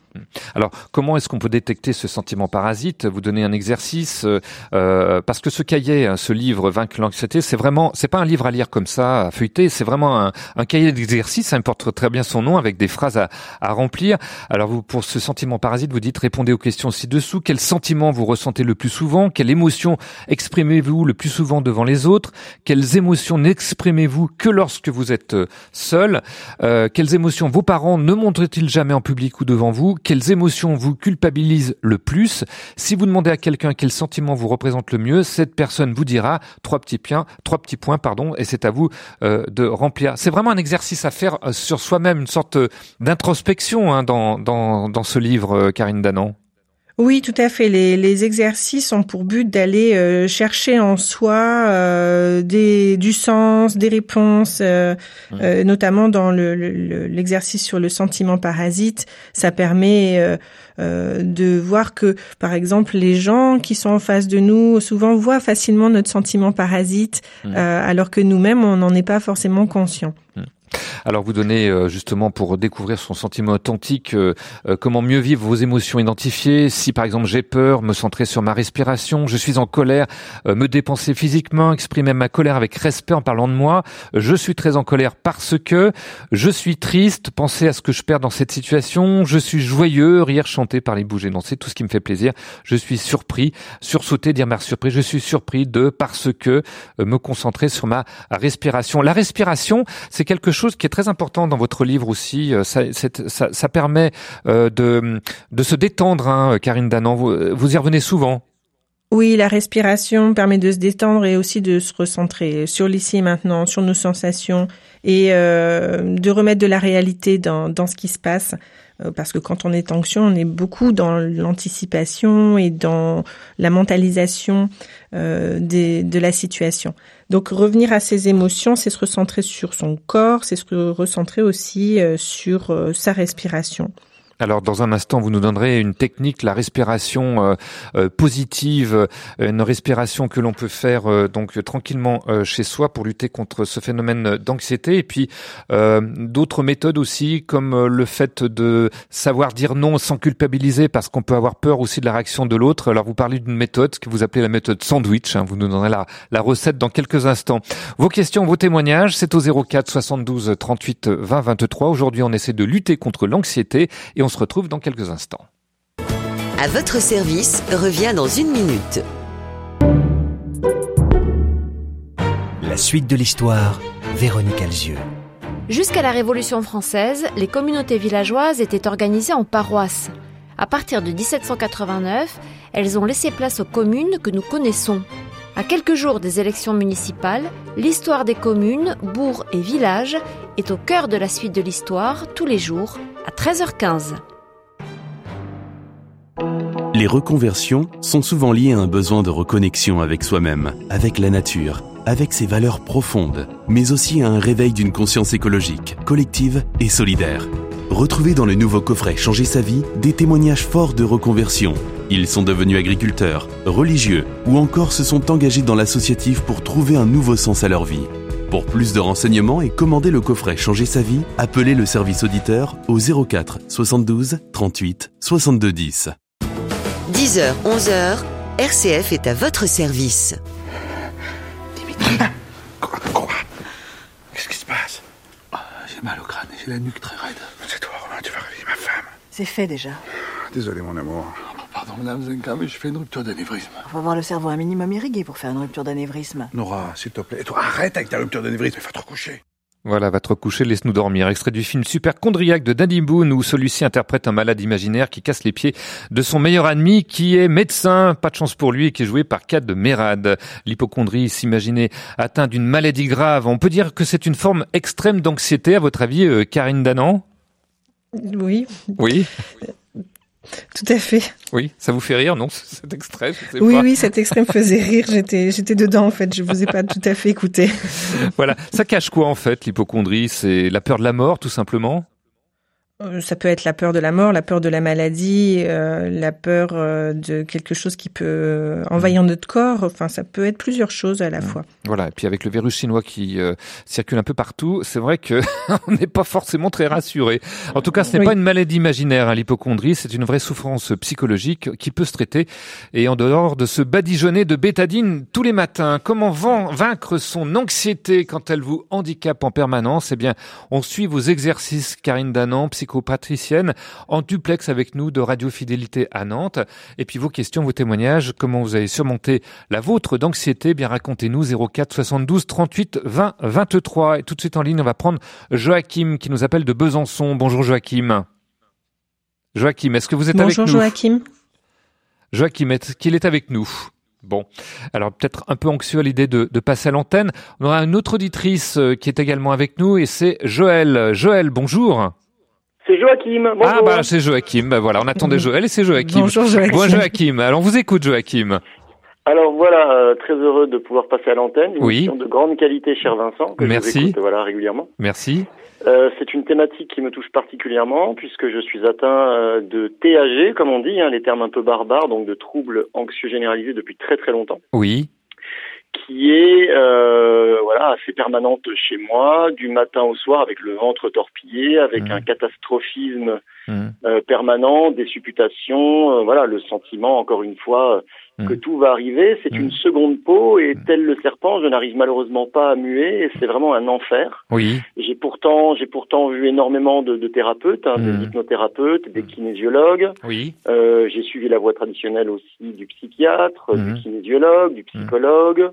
Alors, comment est-ce qu'on peut détecter ce sentiment parasite? Vous donnez un exercice euh, euh, parce que ce cahier, hein, ce livre Vaincre l'anxiété, c'est vraiment, c'est pas un livre à lire comme ça, à feuilleter, c'est vraiment un, un cahier d'exercice. Ça porte très bien son nom avec des phrases à, à remplir. Alors, vous, pour ce sentiment parasite, vous dites répondez aux questions ci-dessous. Quel sentiment vous ressentez le plus souvent? Quelle émotion exprimez-vous le plus souvent devant les autres? Quelles émotions n'exprimez-vous que lorsque vous êtes euh, seul? Euh, Quelles émotions vos parents ne montrent-ils jamais en public ou devant vous? Quelles émotions vous culpabilisent le plus? Si vous demandez à quelqu'un quel sentiment vous représente le mieux, cette personne vous dira trois petits points, trois petits points, pardon, et c'est à vous euh, de remplir. C'est vraiment un exercice à faire euh, sur soi-même, une sorte euh, d'introspection hein, dans, dans, dans ce livre, Karine Danan. Oui, tout à fait. Les, les exercices ont pour but d'aller euh, chercher en soi euh, des, du sens, des réponses, euh, euh, notamment dans le- le- le- l'exercice sur le sentiment parasite. Ça permet euh, euh, de voir que, par exemple, les gens qui sont en face de nous souvent voient facilement notre sentiment parasite, Mm. euh, alors que nous-mêmes, on n'en est pas forcément conscient. Alors vous donnez euh, justement pour découvrir son sentiment authentique euh, euh, comment mieux vivre vos émotions identifiées. Si par exemple j'ai peur, me centrer sur ma respiration, je suis en colère, me dépenser physiquement, exprimer ma colère avec respect en parlant de moi. Je suis très en colère parce que je suis triste, penser à ce que je perds dans cette situation. Je suis joyeux, rire, chanter, parler, bouger, danser, tout ce qui me fait plaisir. Je suis surpris, sursauter, dire ma surprise. Je suis surpris de parce que me concentrer sur ma respiration. La respiration, c'est quelque chose qui est très important dans votre livre aussi. Euh, Ça, permet euh, de, se détendre, hein, Karine Danan. Vous, y revenez souvent. Oui, la respiration permet de se détendre et aussi de se recentrer sur l'ici et maintenant, sur nos sensations et euh, de remettre de la réalité dans, ce qui se passe. Parce que quand on est anxieux, on est beaucoup dans l'anticipation et dans la mentalisation de la situation. Donc revenir à ses émotions, c'est se recentrer sur son corps, c'est se recentrer aussi euh, sur euh, sa respiration. Alors dans un instant, vous nous donnerez une technique, la respiration euh, euh, positive, euh, une respiration que l'on peut faire euh, donc tranquillement euh, chez soi pour lutter contre ce phénomène d'anxiété. Et puis euh, d'autres méthodes aussi, comme le fait de savoir dire non sans culpabiliser, parce qu'on peut avoir peur aussi de la réaction de l'autre. Alors vous parlez d'une méthode que vous appelez la méthode sandwich. hein. vous nous donnerez la, la recette dans quelques instants. Vos questions, vos témoignages, c'est au 04 72 38 20 23. Aujourd'hui, on essaie de lutter contre l'anxiété et on se retrouve dans quelques instants. À votre service revient dans une minute. La suite de l'histoire, Véronique Alzieux. Jusqu'à la Révolution française, les communautés villageoises étaient organisées en paroisses. À partir de 1789, elles ont laissé place aux communes que nous connaissons. À quelques jours des élections municipales, l'histoire des communes, bourgs et villages est au cœur de la suite de l'histoire tous les jours à 13h15. Les reconversions sont souvent liées à un besoin de reconnexion avec soi-même, avec la nature, avec ses valeurs profondes, mais aussi à un réveil d'une conscience écologique, collective et solidaire. Retrouvez dans le nouveau coffret Changer sa vie des témoignages forts de reconversion. Ils sont devenus agriculteurs, religieux ou encore se sont engagés dans l'associatif pour trouver un nouveau sens à leur vie. Pour plus de renseignements et commander le coffret Changer sa vie, appelez le service auditeur au 04 72 38 62 10. 10h, 11h, RCF est à votre service. Qu'est-ce qui se passe? Ah, J'ai mal au crâne et j'ai la nuque très raide. C'est toi, Romain, tu vas réveiller ma femme. C'est fait déjà. Désolé, mon amour. Pardon, madame Zenka, mais je fais une rupture d'anévrisme. Faut avoir le cerveau un minimum irrigué pour faire une rupture d'anévrisme. Nora, s'il te plaît. Et toi, arrête avec ta rupture d'anévrisme, il faut te recoucher. Voilà, va te recoucher, laisse-nous dormir. Extrait du film Super Chondriac de Danny Boone où celui-ci interprète un malade imaginaire qui casse les pieds de son meilleur ami qui est médecin. Pas de chance pour lui et qui est joué par Cad de Mérad. L'hypochondrie, s'imaginer atteint d'une maladie grave. On peut dire que c'est une forme extrême d'anxiété, à votre avis, euh, Karine Danan? Oui, Oui. tout à fait. Oui, ça vous fait rire, non, cet extrait je sais Oui, pas. oui, cet extrait me faisait rire. J'étais, j'étais dedans en fait. Je vous ai pas tout à fait écouté. Voilà, ça cache quoi en fait, l'hypochondrie C'est la peur de la mort, tout simplement? Ça peut être la peur de la mort, la peur de la maladie, euh, la peur euh, de quelque chose qui peut euh, envahir notre corps. Enfin, ça peut être plusieurs choses à la fois. Voilà, et puis avec le virus chinois qui euh, circule un peu partout, c'est vrai que on n'est pas forcément très rassuré. En tout cas, ce n'est Oui. pas une maladie imaginaire, hein, l'hypochondrie, c'est une vraie souffrance psychologique qui peut se traiter. Et en dehors de se badigeonner de bétadine tous les matins, comment vaincre son anxiété quand elle vous handicape en permanence? Eh bien, on suit vos exercices, Karine Danan, psychopatricienne, en duplex avec nous de Radio Fidélité à Nantes. Et puis vos questions, vos témoignages, comment vous avez surmonté la vôtre d'anxiété, bien racontez-nous 04 72 38 20 23. Et tout de suite en ligne, on va prendre Joachim qui nous appelle de Besançon. Bonjour Joachim. Joachim, est-ce que vous êtes Bonjour avec nous Joachim. Joachim, est-ce qu'il est avec nous? Bon, alors peut-être un peu anxieux à l'idée de, de passer à l'antenne. On aura une autre auditrice euh, qui est également avec nous et c'est Joël. Joël, bonjour. C'est Joachim. Bonjour. Ah bah c'est Joachim. Bah, voilà, on attendait Joël et c'est Joachim. Bonjour, Joachim. Bon Joachim. Alors on vous écoute Joachim. Alors voilà, euh, très heureux de pouvoir passer à l'antenne. Une Oui. de grande qualité, cher Vincent, que Merci. je vous écoute voilà, régulièrement. Merci. Euh, c'est une thématique qui me touche particulièrement puisque je suis atteint euh, de TAG, comme on dit, hein, les termes un peu barbares, donc de troubles anxieux généralisés depuis très très longtemps, Oui. Qui est euh, voilà assez permanente chez moi, du matin au soir, avec le ventre torpillé, avec un catastrophisme Mhm. euh, permanent, des supputations, euh, voilà le sentiment encore une fois euh, que tout va arriver. C'est une seconde peau et tel le serpent, je n'arrive malheureusement pas à muer et c'est vraiment un enfer. Oui. J'ai pourtant, j'ai pourtant vu énormément de, de thérapeutes, hein, des hypnothérapeutes, des kinésiologues. Oui. Euh, j'ai suivi la voie traditionnelle aussi du psychiatre, du kinésiologue, du psychologue,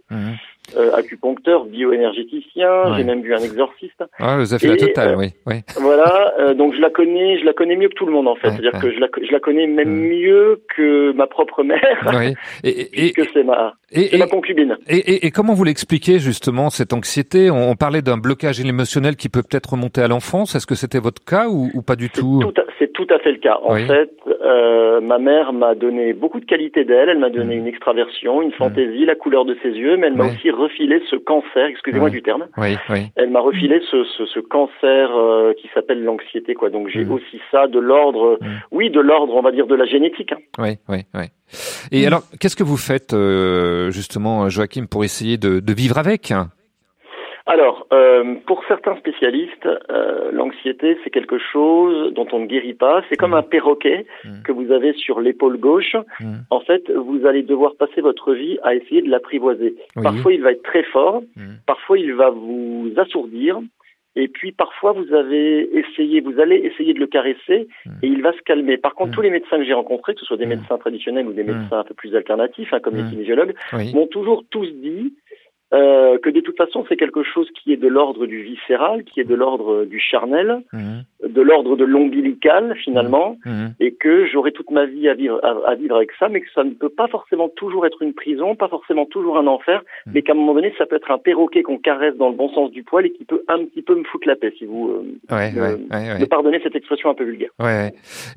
euh, acupuncteur, bioénergéticien. Ouais. J'ai même vu un exorciste. Ah, vous avez fait la Et, totale, euh, oui. oui. Voilà, euh, donc je la connais, je la connais mieux que tout le monde en fait. Ouais, C'est-à-dire ouais. que je la, je la connais même mieux que ma propre mère, Oui. Et, et, puisque c'est ma, et- c'est ma et- concubine. Et, et- et comment vous l'expliquez justement cette anxiété? On, on parlait d'un blocage émotionnel qui peut peut-être remonter à l'enfance. Est-ce que c'était votre cas ou, ou pas du tout? Tout C'est tout à fait le cas. En Oui. fait, euh, ma mère m'a donné beaucoup de qualités d'elle. Elle m'a donné une extraversion, une fantaisie, la couleur de ses yeux, mais elle m'a Mm. Aussi refilé ce cancer, excusez-moi Oui. du terme. Oui, oui. Elle m'a refilé ce, ce, ce cancer euh, qui s'appelle l'anxiété, quoi. Donc j'ai aussi ça de l'ordre, oui, de l'ordre, on va dire, de la génétique. hein. Oui, oui, oui. Et alors, qu'est-ce que vous faites euh, justement, Joachim, pour essayer de, de vivre avec Alors, euh, pour certains spécialistes, euh, l'anxiété, c'est quelque chose dont on ne guérit pas. C'est comme un perroquet que vous avez sur l'épaule gauche. En fait, vous allez devoir passer votre vie à essayer de l'apprivoiser. Oui. Parfois, il va être très fort. Parfois, il va vous assourdir. Et puis, parfois, vous avez essayé, vous allez essayer de le caresser et il va se calmer. Par contre, tous les médecins que j'ai rencontrés, que ce soit des médecins traditionnels ou des médecins un peu plus alternatifs, hein, comme les kinésiologues, Oui. m'ont toujours tous dit euh, que de toute façon c'est quelque chose qui est de l'ordre du viscéral, qui est de l'ordre du charnel, Mhm. de l'ordre de l'ombilical finalement, Mhm. et que j'aurai toute ma vie à vivre, à, à vivre avec ça, mais que ça ne peut pas forcément toujours être une prison, pas forcément toujours un enfer, Mhm. mais qu'à un moment donné ça peut être un perroquet qu'on caresse dans le bon sens du poil et qui peut un petit peu me foutre la paix, si vous euh, Ouais, me, ouais, ouais, ouais. me pardonnez cette expression un peu vulgaire.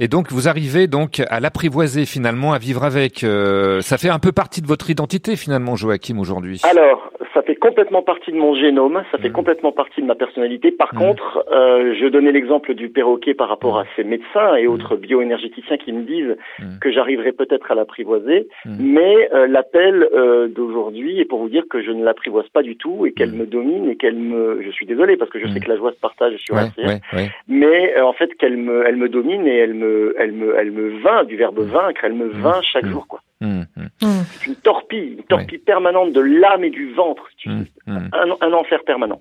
Et donc vous arrivez donc à l'apprivoiser finalement, à vivre avec. euh, ça fait un peu partie de votre identité finalement, Joachim aujourd'hui. Alors, ça fait complètement partie de mon génome, ça Mmh. fait complètement partie de ma personnalité. Par contre, euh, je donnais l'exemple du perroquet par rapport à ces médecins et autres bioénergéticiens qui me disent que j'arriverai peut-être à l'apprivoiser, mais euh, l'appel euh, d'aujourd'hui est pour vous dire que je ne l'apprivoise pas du tout et qu'elle me domine et qu'elle me... Je suis désolé parce que je sais que la joie se partage sur Ouais, RCF, ouais, ouais. mais euh, en fait qu'elle me, elle me domine et elle me, elle me, elle me vainc du verbe vaincre, elle me vainc chaque jour quoi. Mmh, mmh, C'est une torpille, une torpille permanente de l'âme et du ventre, mmh, mmh. un, un enfer permanent.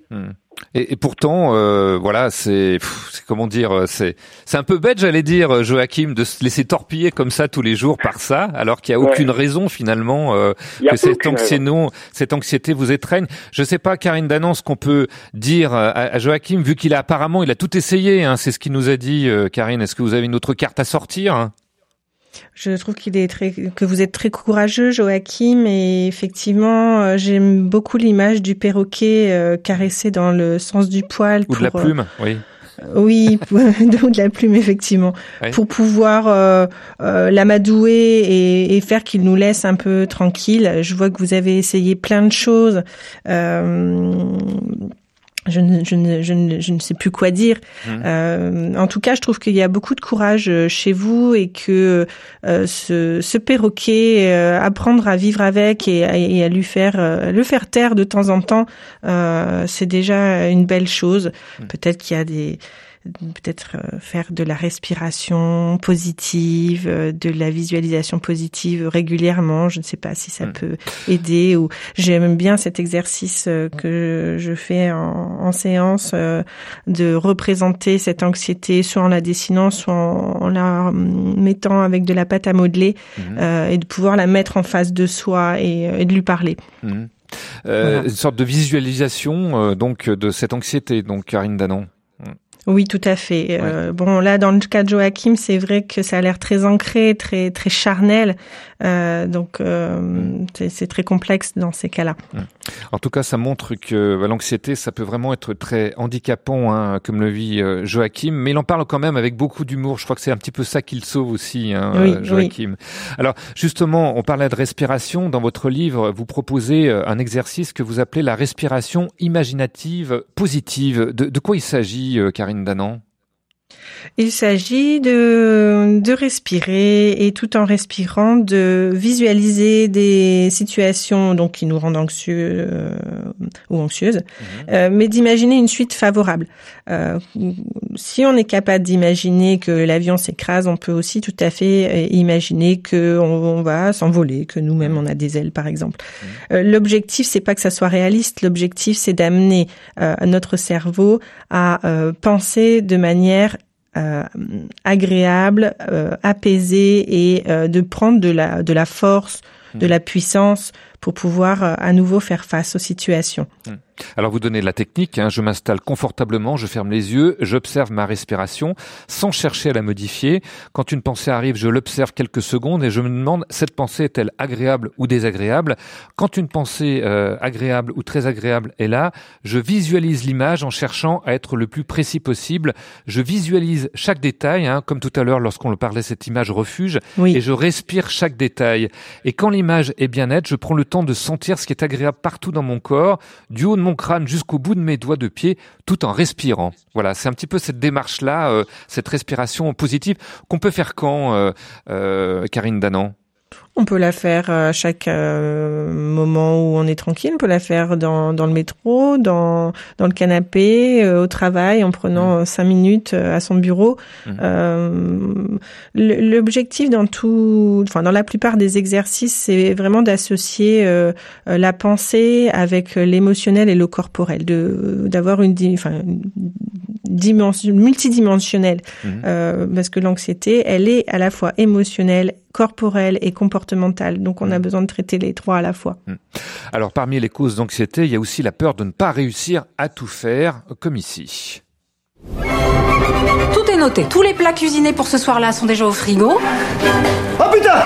Et, et pourtant, euh, voilà, c'est, c'est comment dire, euh, c'est, c'est un peu bête, j'allais dire, euh, Joachim, de se laisser torpiller comme ça tous les jours par ça, alors qu'il y a Ouais. aucune raison finalement euh, que cette anxiété, cette anxiété vous étreigne. Je sais pas, Karine Danan, ce qu'on peut dire euh, à, à Joachim, vu qu'il a apparemment, il a tout essayé, hein, c'est ce qu'il nous a dit, euh, Karine. Est-ce que vous avez une autre carte à sortir hein? Je trouve qu'il est très, que vous êtes très courageux, Joachim, et effectivement, euh, j'aime beaucoup l'image du perroquet euh, caressé dans le sens du poil. Ou de la euh, plume, oui. Oui, ou de la plume effectivement, pour pouvoir euh, euh, l'amadouer et, et faire qu'il nous laisse un peu tranquille. Je vois que vous avez essayé plein de choses. Euh, je ne, je, ne, je, ne, je ne sais plus quoi dire. Mhm. Euh, en tout cas, je trouve qu'il y a beaucoup de courage euh, chez vous et que euh, ce, ce perroquet, euh, apprendre à vivre avec et, à- et à lui faire euh, le faire taire de temps en temps, euh, c'est déjà une belle chose. Peut-être qu'il y a des peut-être euh, faire de la respiration positive, euh, de la visualisation positive régulièrement. Je ne sais pas si ça peut aider ou j'aime bien cet exercice euh, que je fais en, en séance de représenter cette anxiété soit en la dessinant, soit en, en la hum, mettant avec de la pâte à modeler euh, et de pouvoir la mettre en face de soi et, et de lui parler. Euh, Voilà. Une sorte de visualisation euh, donc de cette anxiété, donc Karine Danon. Oui, tout à fait. Euh, bon, là, dans le cas de Joachim, c'est vrai que ça a l'air très ancré, très très charnel. Euh, donc, euh, c'est- c'est très complexe dans ces cas-là. En tout cas, ça montre que bah, l'anxiété, ça peut vraiment être très handicapant, hein, comme le vit Joachim, mais il en parle quand même avec beaucoup d'humour. Je crois que c'est un petit peu ça qu'il sauve aussi, hein, Oui, Joachim. Alors, justement, on parlait de respiration. Dans votre livre, vous proposez un exercice que vous appelez la respiration imaginative positive. De, de quoi il s'agit, Karine? Danan Il s'agit de, de respirer et tout en respirant de visualiser des situations donc qui nous rendent anxieux euh, ou anxieuses, euh, mais d'imaginer une suite favorable. Euh, si on est capable d'imaginer que l'avion s'écrase, on peut aussi tout à fait imaginer que on, on va s'envoler, que nous-mêmes on a des ailes par exemple. Euh, l'objectif c'est pas que ça soit réaliste, l'objectif c'est d'amener notre cerveau à penser de manière euh, agréable, euh, apaisée et euh, de prendre de la de la force, de la puissance pour pouvoir euh, à nouveau faire face aux situations. Alors vous donnez la technique, hein, je m'installe confortablement, je ferme les yeux, j'observe ma respiration sans chercher à la modifier. Quand une pensée arrive, je l'observe quelques secondes et je me demande cette pensée est-elle agréable ou désagréable? Quand une pensée euh, agréable ou très agréable est là, je visualise l'image en cherchant à être le plus précis possible. Je visualise chaque détail, hein, comme tout à l'heure lorsqu'on le parlait cette image refuge, Oui. et je respire chaque détail. Et quand l'image est bien nette, je prends le temps de sentir ce qui est agréable partout dans mon corps, du haut de mon crâne jusqu'au bout de mes doigts de pied, tout en respirant. Voilà, c'est un petit peu cette démarche-là, euh, cette respiration positive qu'on peut faire quand, euh, euh, Karine Danan? On peut la faire à chaque euh, moment où on est tranquille. On peut la faire dans, dans le métro, dans, dans le canapé, euh, au travail, en prenant euh, cinq minutes euh, à son bureau. Euh, le- L'objectif dans tout, enfin dans la plupart des exercices, c'est vraiment d'associer euh, euh, la pensée avec l'émotionnel et le corporel, de d'avoir une, dimension, multidimensionnelle, euh, parce que l'anxiété, elle est à la fois émotionnelle, corporelle et comportementale. Donc, on a besoin de traiter les trois à la fois. Alors parmi les causes d'anxiété, il y a aussi la peur de ne pas réussir à tout faire, comme ici. Tout est noté. Tous les plats cuisinés pour ce soir-là sont déjà au frigo. Oh putain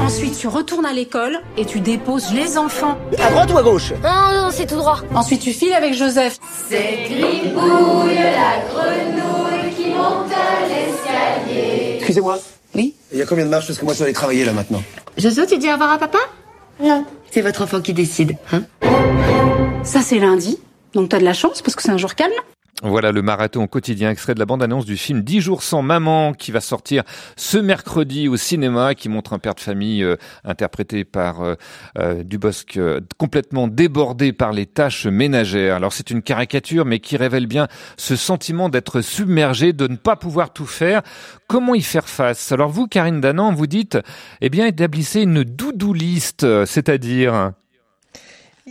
Ensuite, tu retournes à l'école et tu déposes les enfants. À droite ou à gauche? Non, non, c'est tout droit. Ensuite, tu files avec Joseph. C'est Gribouille, la grenouille qui monte à l'escalier. Excusez-moi. Oui Il y a combien de marches Parce que moi je dois aller travailler là maintenant. Jojo, tu dis au revoir à papa Non. C'est votre enfant qui décide, hein? Ça, c'est lundi. Donc, t'as de la chance parce que c'est un jour calme. Voilà le marathon quotidien, extrait de la bande-annonce du film 10 jours sans maman qui va sortir ce mercredi au cinéma, qui montre un père de famille euh, interprété par euh, euh, Dubosc euh, complètement débordé par les tâches ménagères. Alors c'est une caricature mais qui révèle bien ce sentiment d'être submergé, de ne pas pouvoir tout faire. Comment y faire face? Alors vous, Karine Danan, vous dites, eh bien établissez une doudou liste, c'est-à-dire...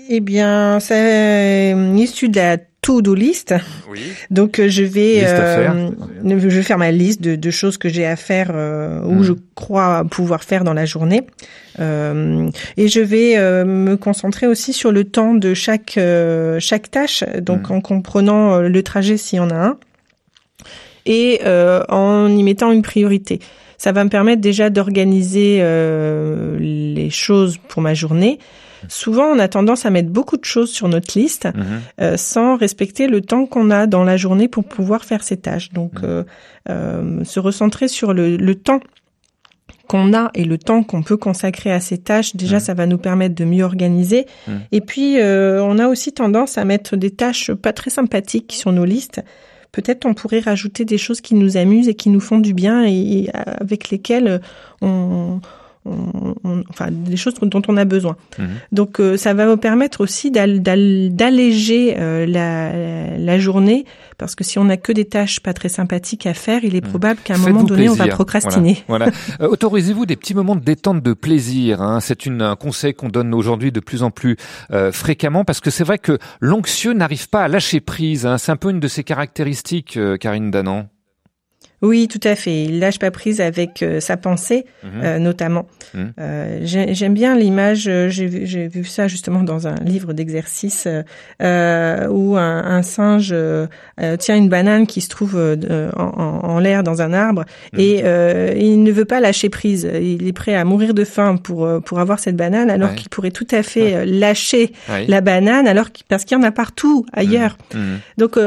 Eh bien, c'est issu de la to-do list. Oui. Donc, euh, je vais, euh, je vais faire ma liste de, de choses que j'ai à faire euh, ou Mm. je crois pouvoir faire dans la journée. Euh, et je vais euh, me concentrer aussi sur le temps de chaque euh, chaque tâche, donc en comprenant le trajet s'il y en a un et euh, en y mettant une priorité. Ça va me permettre déjà d'organiser euh, les choses pour ma journée. Souvent, on a tendance à mettre beaucoup de choses sur notre liste euh, sans respecter le temps qu'on a dans la journée pour pouvoir faire ces tâches. Donc, euh, euh, se recentrer sur le, le temps qu'on a et le temps qu'on peut consacrer à ces tâches, déjà, ça va nous permettre de mieux organiser. Mhm. Et puis, euh, on a aussi tendance à mettre des tâches pas très sympathiques sur nos listes. Peut-être on pourrait rajouter des choses qui nous amusent et qui nous font du bien et, et avec lesquelles on, on- on- enfin, des choses dont on a besoin. Mhm. Donc, euh, ça va vous permettre aussi d'al- d'al- d'alléger euh, la, la journée, parce que si on n'a que des tâches pas très sympathiques à faire, il est probable qu'à un moment Mhm. Donné, on va procrastiner. Voilà. voilà. Euh, autorisez-vous des petits moments de détente, de plaisir. Hein. C'est une, un conseil qu'on donne aujourd'hui de plus en plus euh, fréquemment parce que c'est vrai que l'anxieux n'arrive pas à lâcher prise. Hein. C'est un peu une de ses caractéristiques, euh, Karine Danan. Oui, tout à fait. Il lâche pas prise avec euh, sa pensée, Mhm. euh, notamment. Mhm. Euh, j'ai- J'aime bien l'image. J'ai vu, ça justement dans un livre d'exercice où un, un singe tient une banane qui se trouve en, l'air dans un arbre et euh, il ne veut pas lâcher prise. Il est prêt à mourir de faim pour pour avoir cette banane, alors Ouais. qu'il pourrait tout à fait lâcher Ouais. la banane, alors parce qu'il y en a partout ailleurs. Mhm. Donc,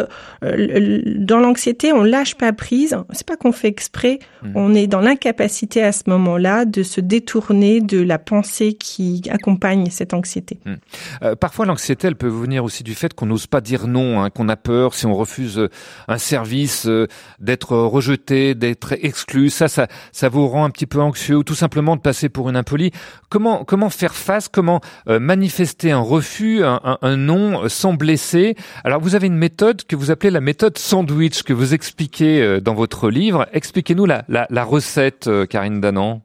dans l'anxiété, on lâche pas prise. Pas qu'on fait exprès. Mhm. On est dans l'incapacité à ce moment-là de se détourner de la pensée qui accompagne cette anxiété. Mhm. Euh, parfois, l'anxiété, elle peut venir aussi du fait qu'on n'ose pas dire non, hein, qu'on a peur si on refuse euh, un service, euh, d'être rejeté, d'être exclu. Ça, ça, ça vous rend un petit peu anxieux ou tout simplement de passer pour une impolie. Comment, comment faire face Comment euh, manifester un refus, un, un- un non sans blesser? Alors, vous avez une méthode que vous appelez la méthode sandwich que vous expliquez dans votre livre. Expliquez-nous la, la, la recette, euh, Karine Danan.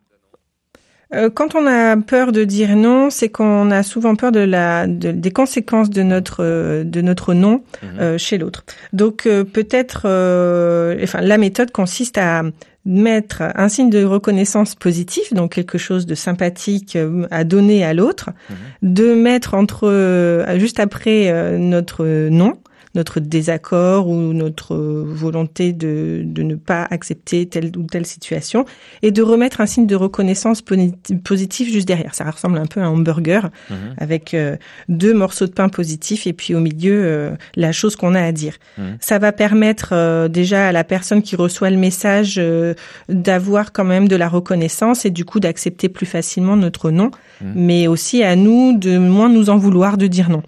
Euh, quand on a peur de dire non, c'est qu'on a souvent peur de la de- des conséquences de notre euh, de notre non euh, chez l'autre. Donc euh, peut-être, euh, enfin la méthode consiste à mettre un signe de reconnaissance positif, donc quelque chose de sympathique à donner à l'autre, de mettre entre juste après notre non notre désaccord ou notre volonté de, de ne pas accepter telle ou telle situation et de remettre un signe de reconnaissance positif juste derrière. Ça ressemble un peu à un hamburger Mhm. avec euh, deux morceaux de pain positifs et puis au milieu euh, la chose qu'on a à dire. Mhm. Ça va permettre euh, déjà à la personne qui reçoit le message d'avoir quand même de la reconnaissance et du coup d'accepter plus facilement notre non, Mhm. mais aussi à nous de moins nous en vouloir de dire non.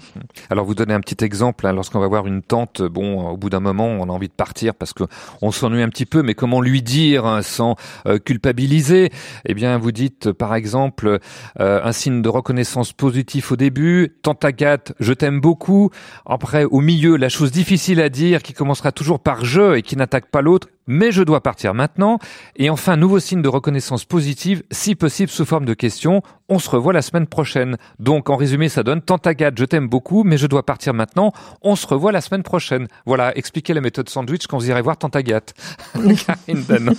Alors vous donnez un petit exemple, hein, lorsqu'on va voir une tante, bon, au bout d'un moment, on a envie de partir parce que on s'ennuie un petit peu, mais comment lui dire hein, sans euh, culpabiliser? Eh bien, vous dites par exemple euh, un signe de reconnaissance positif au début, tante Agathe, je t'aime beaucoup. Après, au milieu, la chose difficile à dire qui commencera toujours par je et qui n'attaque pas l'autre, mais je dois partir maintenant. Et enfin, nouveau signe de reconnaissance positive, si possible sous forme de question. On se revoit la semaine prochaine. Donc, en résumé, ça donne Tante Agathe, je t'aime beaucoup, mais je dois partir maintenant. On se revoit la semaine prochaine. Voilà, expliquer la méthode sandwich quand vous irez voir Tante Agathe. Karine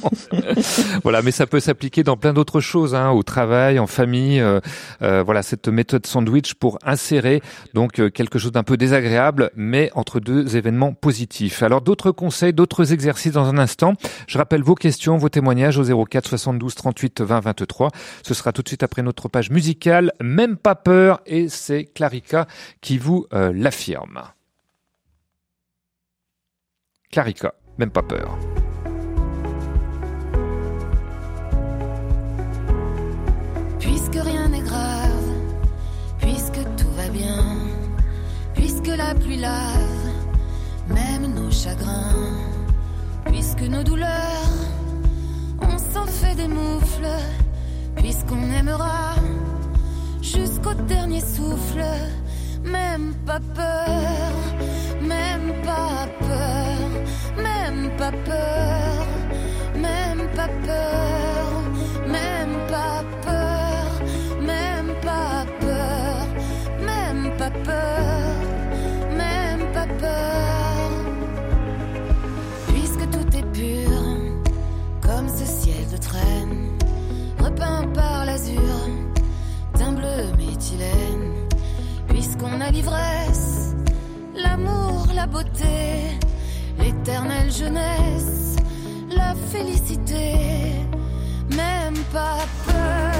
voilà, mais ça peut s'appliquer dans plein d'autres choses, hein, au travail, en famille. euh, euh, voilà, cette méthode sandwich pour insérer donc euh, quelque chose d'un peu désagréable, mais entre deux événements positifs. Alors, d'autres conseils, d'autres exercices dans un instant. Je rappelle vos questions, vos témoignages au 04 72 38 20 23. Ce sera tout de suite après notre page musicale. Même pas peur, et c'est Clarica qui vous euh, l'affirme. Clarica, même pas peur. Puisque rien n'est grave, puisque tout va bien, puisque la pluie lave, même nos chagrins, puisque nos douleurs, on s'en fait des moufles, puisqu'on aimera jusqu'au dernier souffle, même pas peur, même pas peur, même pas peur, même pas peur, même pas peur, même pas peur, même pas peur, même traîne, repeint par l'azur d'un bleu méthylène, puisqu'on a l'ivresse, l'amour, la beauté, l'éternelle jeunesse, la félicité, même pas peur,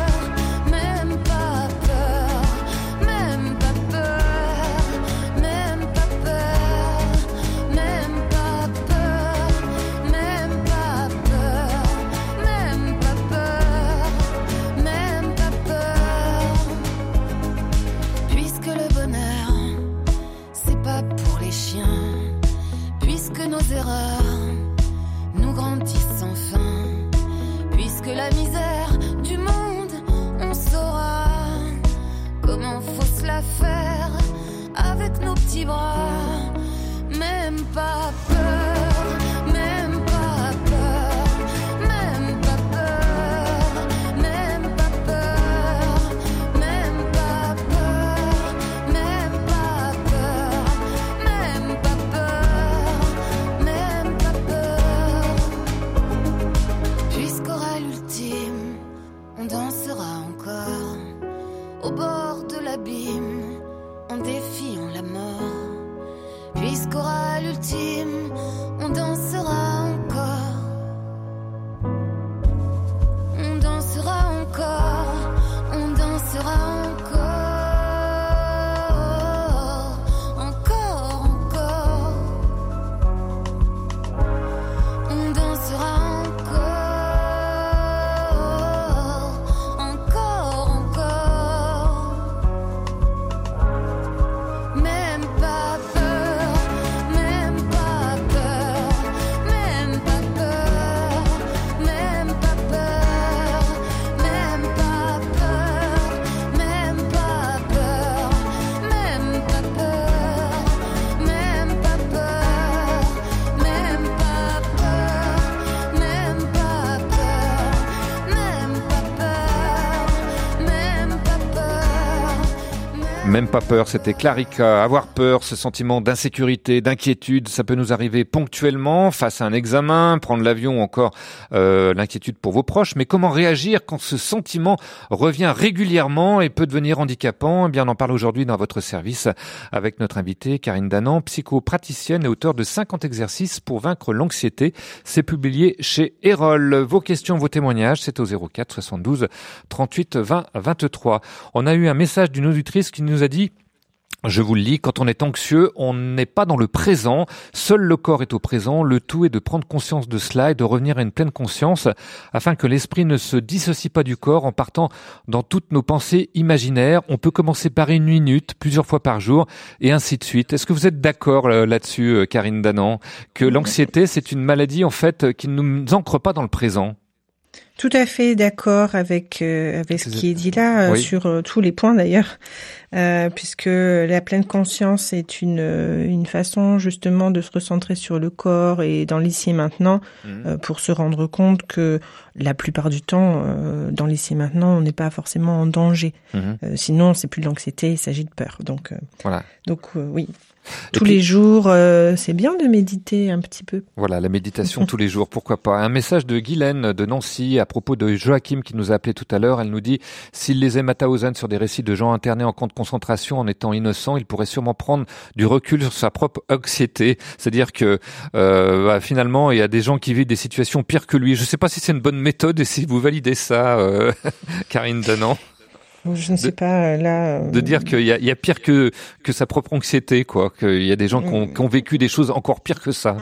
Même pas peur, c'était Clarica. Avoir peur, ce sentiment d'insécurité, d'inquiétude, ça peut nous arriver ponctuellement face à un examen, prendre l'avion ou encore euh, l'inquiétude pour vos proches. Mais comment réagir quand ce sentiment revient régulièrement et peut devenir handicapant? Eh bien, on en parle aujourd'hui dans votre service avec notre invitée Karine Danan, psychopraticienne et auteure de 50 exercices pour vaincre l'anxiété. C'est publié chez Erol. Vos questions, vos témoignages, c'est au 04 72 38 20 23. On a eu un message d'une auditrice qui nous a dit je vous le lis, quand on est anxieux, on n'est pas dans le présent, seul le corps est au présent, le tout est de prendre conscience de cela et de revenir à une pleine conscience afin que l'esprit ne se dissocie pas du corps en partant dans toutes nos pensées imaginaires. On peut commencer par une minute, plusieurs fois par jour et ainsi de suite. Est-ce que vous êtes d'accord euh, là-dessus, euh, Karine Danan, que l'anxiété c'est une maladie en fait qui ne nous ancre pas dans le présent? Tout à fait d'accord avec euh, avec ce qui est dit là euh, sur euh, tous les points d'ailleurs, euh, puisque la pleine conscience est une euh, une façon justement de se recentrer sur le corps et dans l'ici et maintenant Mhm. euh, pour se rendre compte que la plupart du temps euh, dans l'ici et maintenant on n'est pas forcément en danger. Euh, sinon c'est plus de l'anxiété, il s'agit de peur. Donc Voilà. donc oui. Tous les jours, euh, c'est bien de méditer un petit peu. Voilà, la méditation tous les jours, pourquoi pas. Un message de Guylaine de Nancy à propos de Joachim qui nous a appelé tout à l'heure. Elle nous dit, s'il lisait Mauthausen sur des récits de gens internés en camp de concentration en étant innocents, il pourrait sûrement prendre du recul sur sa propre anxiété. C'est-à-dire que euh, bah, finalement, il y a des gens qui vivent des situations pires que lui. Je ne sais pas si c'est une bonne méthode et si vous validez ça, euh, Karine Danan. Je ne sais pas euh, là. euh, De dire qu'il y a, il y a pire que, que sa propre anxiété, quoi. Qu'il y a des gens qui ont, qui ont vécu des choses encore pires que ça.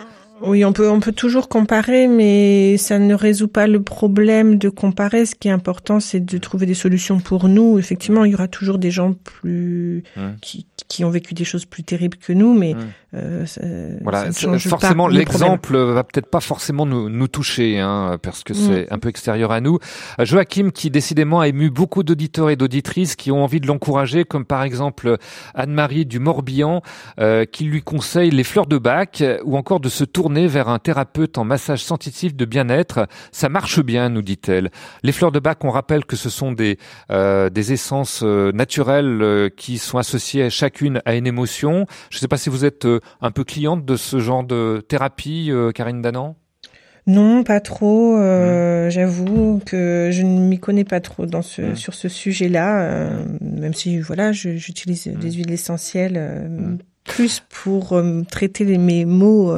Oui, on peut, on peut toujours comparer, mais ça ne résout pas le problème de comparer. Ce qui est important, c'est de trouver des solutions pour nous. Effectivement, il y aura toujours des gens plus qui, qui ont vécu des choses plus terribles que nous, mais euh, ça, Voilà, ça ne forcément le l'exemple va peut-être pas forcément nous, nous toucher, hein, parce que c'est un peu extérieur à nous. Euh, Joachim, qui décidément a ému beaucoup d'auditeurs et d'auditrices qui ont envie de l'encourager, comme par exemple Anne-Marie du Morbihan, euh, qui lui conseille les fleurs de bac, euh, ou encore de se tourner vers un thérapeute en massage sensitif de bien-être. Ça marche bien, nous dit-elle. Les fleurs de bac, on rappelle que ce sont des euh, des essences euh, naturelles euh, qui sont associées chacune à une émotion. Je ne sais pas si vous êtes un peu cliente de ce genre de thérapie, Karine Danan? Non, pas trop. Euh, J'avoue que je ne m'y connais pas trop dans ce, Hum. sur ce sujet-là, euh, même si voilà, j'utilise des huiles essentielles euh, plus pour traiter les, mes maux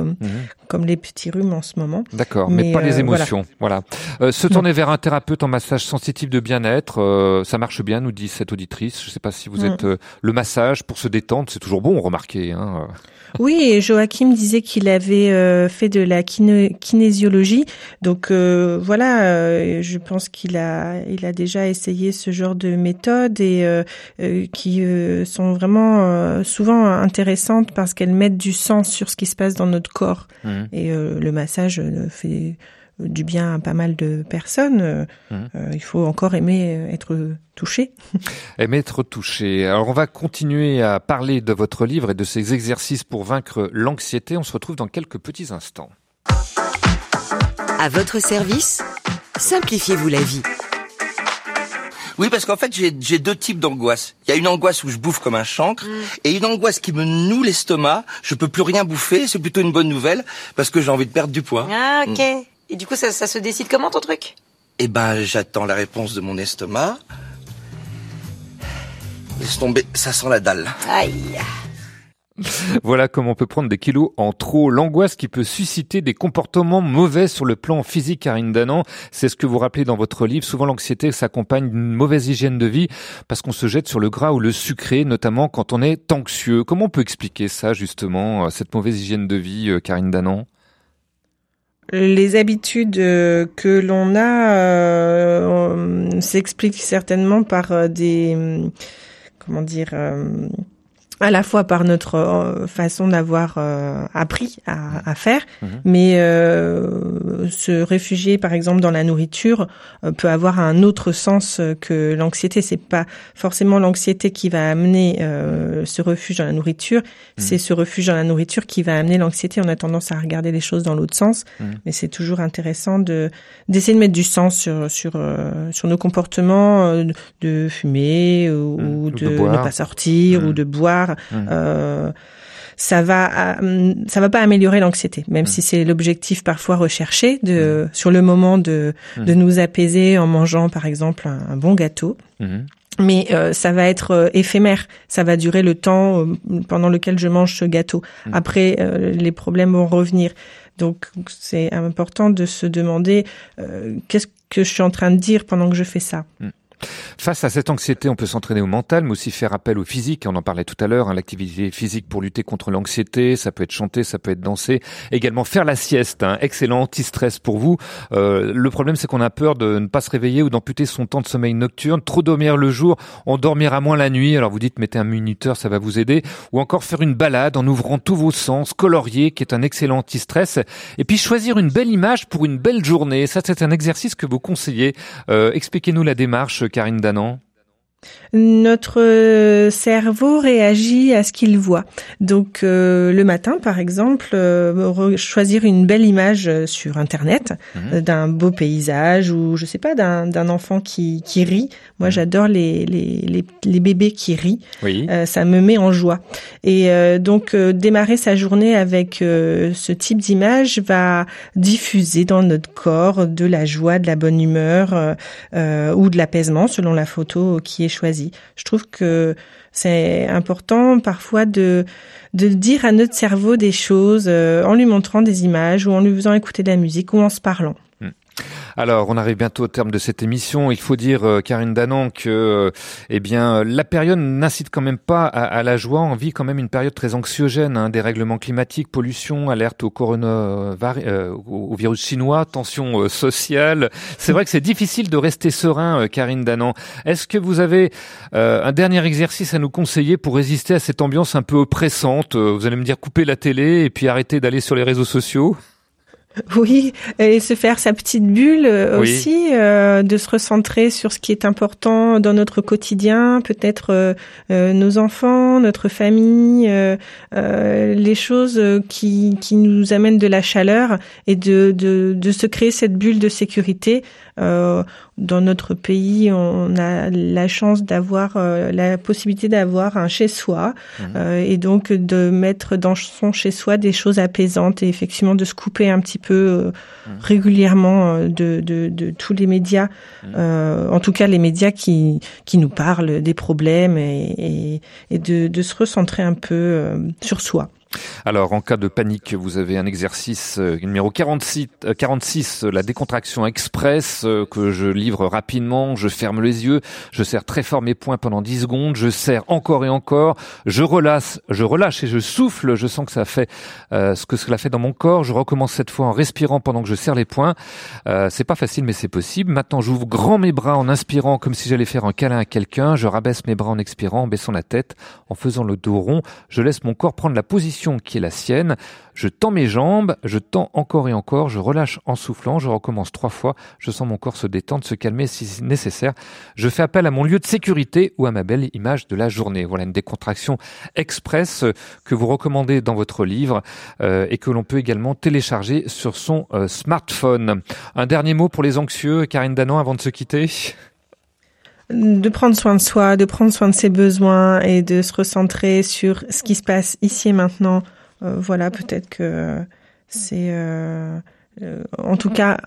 comme les petits rhumes en ce moment. D'accord, mais, pas euh, les voilà. émotions. Voilà. Euh, se tourner vers un thérapeute en massage sensitif de bien-être, euh, ça marche bien, nous dit cette auditrice. Je ne sais pas si vous Mm. êtes euh, le massage pour se détendre, c'est toujours bon, remarquez. Hein. Oui, et Joachim disait qu'il avait euh, fait de la kiné- kinésiologie, donc euh, voilà, euh, je pense qu'il a, il a déjà essayé ce genre de méthodes et euh, euh, qui euh, sont vraiment euh, souvent intéressantes parce qu'elles mettent du sens sur ce qui se passe dans notre corps. Mhm. Et euh, le massage euh, fait du bien à pas mal de personnes. Euh, Mhm. euh, il faut encore aimer euh, être touché. Aimer être touché. Alors on va continuer à parler de votre livre et de ces exercices pour vaincre l'anxiété. On se retrouve dans quelques petits instants. À votre service, simplifiez-vous la vie. Oui, parce qu'en fait, j'ai deux types d'angoisse. Il y a une angoisse où je bouffe comme un chancre, et une angoisse qui me noue l'estomac. Je peux plus rien bouffer. C'est plutôt une bonne nouvelle, parce que j'ai envie de perdre du poids. Ah, ok. Et du coup, ça, ça se décide comment ton truc? Eh ben, j'attends la réponse de mon estomac. Laisse tomber, ça sent la dalle. Aïe. Voilà comment on peut prendre des kilos en trop. L'angoisse qui peut susciter des comportements mauvais sur le plan physique, Karine Danan. C'est ce que vous rappelez dans votre livre. Souvent, l'anxiété s'accompagne d'une mauvaise hygiène de vie parce qu'on se jette sur le gras ou le sucré, notamment quand on est anxieux. Comment on peut expliquer ça, justement, euh, cette mauvaise hygiène de vie, euh, Karine Danan? Les habitudes euh, que l'on a s'expliquent certainement par des hum, comment dire euh, à la fois par notre euh, façon d'avoir euh, appris à, à faire, mais euh, se réfugier par exemple dans la nourriture euh, peut avoir un autre sens euh, que l'anxiété. C'est pas forcément l'anxiété qui va amener euh, ce refuge dans la nourriture, c'est ce refuge dans la nourriture qui va amener l'anxiété. On a tendance à regarder les choses dans l'autre sens, mais c'est toujours intéressant de d'essayer de mettre du sens sur sur sur nos comportements, de fumer ou, ou de de, ne pas sortir ou de boire. Mhm. Euh, ça va euh, ça va pas améliorer l'anxiété même si c'est l'objectif parfois recherché de sur le moment de Mhm. de nous apaiser en mangeant par exemple un, un bon gâteau Mhm. mais euh, ça va être euh, éphémère. Ça va durer le temps euh, pendant lequel je mange ce gâteau. Mm. Après, les problèmes vont revenir. Donc, c'est important de se demander qu'est-ce que je suis en train de dire pendant que je fais ça. Mm. Face à cette anxiété, on peut s'entraîner au mental, mais aussi faire appel au physique. On en parlait tout à l'heure, hein, l'activité physique pour lutter contre l'anxiété. Ça peut être chanter, ça peut être danser. Également faire la sieste, hein, excellent anti-stress pour vous. Euh, le problème, c'est qu'on a peur de ne pas se réveiller ou d'amputer son temps de sommeil nocturne. Trop dormir le jour, on dormira moins la nuit. Alors vous dites, mettez un minuteur, ça va vous aider. Ou encore faire une balade en ouvrant tous vos sens, colorier, qui est un excellent anti-stress. Et puis choisir une belle image pour une belle journée. Ça, c'est un exercice que vous conseillez. Euh, Expliquez-nous la démarche, Karine Danan. Notre euh, cerveau réagit à ce qu'il voit. Donc euh, le matin, par exemple, euh, choisir une belle image sur Internet Mhm. d'un beau paysage ou je sais pas d'un enfant qui, qui rit. Moi, j'adore les, les, les, les bébés qui rient. Oui. Euh, ça me met en joie. Et donc démarrer sa journée avec ce type d'image va diffuser dans notre corps de la joie, de la bonne humeur ou de l'apaisement selon la photo qui est Je trouve que c'est important parfois de de dire à notre cerveau des choses euh, en lui montrant des images ou en lui faisant écouter de la musique ou en se parlant. Alors, on arrive bientôt au terme de cette émission. Il faut dire, euh, Karine Danan, que euh, eh bien, la période n'incite quand même pas à, la joie. On vit quand même une période très anxiogène. Hein, dérèglements climatiques, pollution, alerte au coronavirus, euh, au virus chinois, tension sociale. C'est vrai que c'est difficile de rester serein, Karine Danan. Est-ce que vous avez un dernier exercice à nous conseiller pour résister à cette ambiance un peu oppressante? Vous allez me dire couper la télé et puis arrêter d'aller sur les réseaux sociaux? Oui, et se faire sa petite bulle euh, Oui. aussi, euh, de se recentrer sur ce qui est important dans notre quotidien, peut-être euh, euh, nos enfants, notre famille, euh, euh, les choses qui, qui nous amènent de la chaleur et de, de, de se créer cette bulle de sécurité. Euh, dans notre pays, on a la chance d'avoir euh, la possibilité d'avoir un chez-soi euh, et donc de mettre dans son chez-soi des choses apaisantes et effectivement de se couper un petit peu euh, régulièrement de, de, de tous les médias, euh, en tout cas les médias qui, qui nous parlent des problèmes et, et, et de, de se recentrer un peu euh, sur soi. Alors, en cas de panique, vous avez un exercice euh, numéro 46, euh, 46 euh, la décontraction express, euh, que je livre rapidement. Je ferme les yeux, je serre très fort mes poings pendant 10 secondes, je serre encore et encore, je relâche, je relâche et je souffle. Je sens que ça fait euh, ce que cela fait dans mon corps. Je recommence cette fois en respirant pendant que je serre les poings. Euh, c'est pas facile, mais c'est possible. Maintenant, j'ouvre grand mes bras en inspirant, comme si j'allais faire un câlin à quelqu'un. Je rabaisse mes bras en expirant, en baissant la tête, en faisant le dos rond. Je laisse mon corps prendre la position qui est la sienne. Je tends mes jambes, je tends encore et encore, je relâche en soufflant, je recommence trois fois, je sens mon corps se détendre, se calmer si nécessaire. Je fais appel à mon lieu de sécurité ou à ma belle image de la journée. Voilà une décontraction express que vous recommandez dans votre livre euh, et que l'on peut également télécharger sur son euh, smartphone. Un dernier mot pour les anxieux, Karine Danan, avant de se quitter? De prendre soin de soi, de prendre soin de ses besoins et de se recentrer sur ce qui se passe ici et maintenant. Euh, voilà, peut-être que c'est euh, euh, en tout cas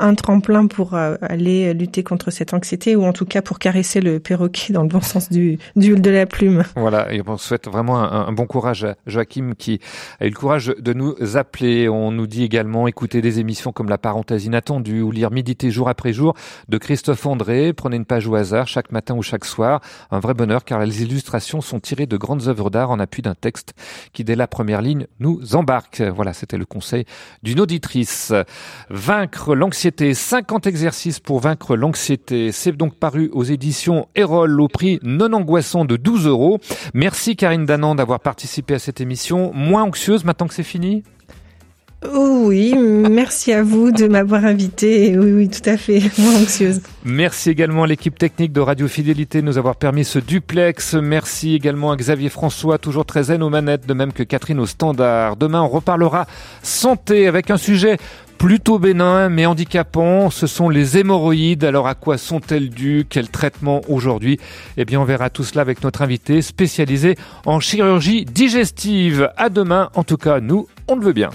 un tremplin pour euh, aller lutter contre cette anxiété ou en tout cas pour caresser le perroquet dans le bon sens du, du de la plume. Voilà, et on souhaite vraiment un, un, bon courage à Joachim qui a eu le courage de nous appeler. On nous dit également écouter des émissions comme La parenthèse inattendue ou lire Méditer jour après jour de Christophe André. Prenez une page au hasard chaque matin ou chaque soir. Un vrai bonheur car les illustrations sont tirées de grandes œuvres d'art en appui d'un texte qui dès la première ligne nous embarque. Voilà, c'était le conseil d'une auditrice. Vaincre l'anxiété 50 exercices pour vaincre l'anxiété. C'est donc paru aux éditions Erol au prix non angoissant de 12 euros. Merci Karine Danan d'avoir participé à cette émission. Moins anxieuse maintenant que c'est fini? Oh oui, merci à vous de m'avoir invité. Oui, oui, tout à fait, moins anxieuse. Merci également à l'équipe technique de Radio Fidélité de nous avoir permis ce duplex. Merci également à Xavier François, toujours très zen aux manettes, de même que Catherine au standard. Demain, on reparlera santé avec un sujet plutôt bénin mais handicapant, ce sont les hémorroïdes. Alors à quoi sont-elles dues? Quel traitement aujourd'hui? Eh bien on verra tout cela avec notre invité spécialisé en chirurgie digestive. À demain, en tout cas nous, on le veut bien.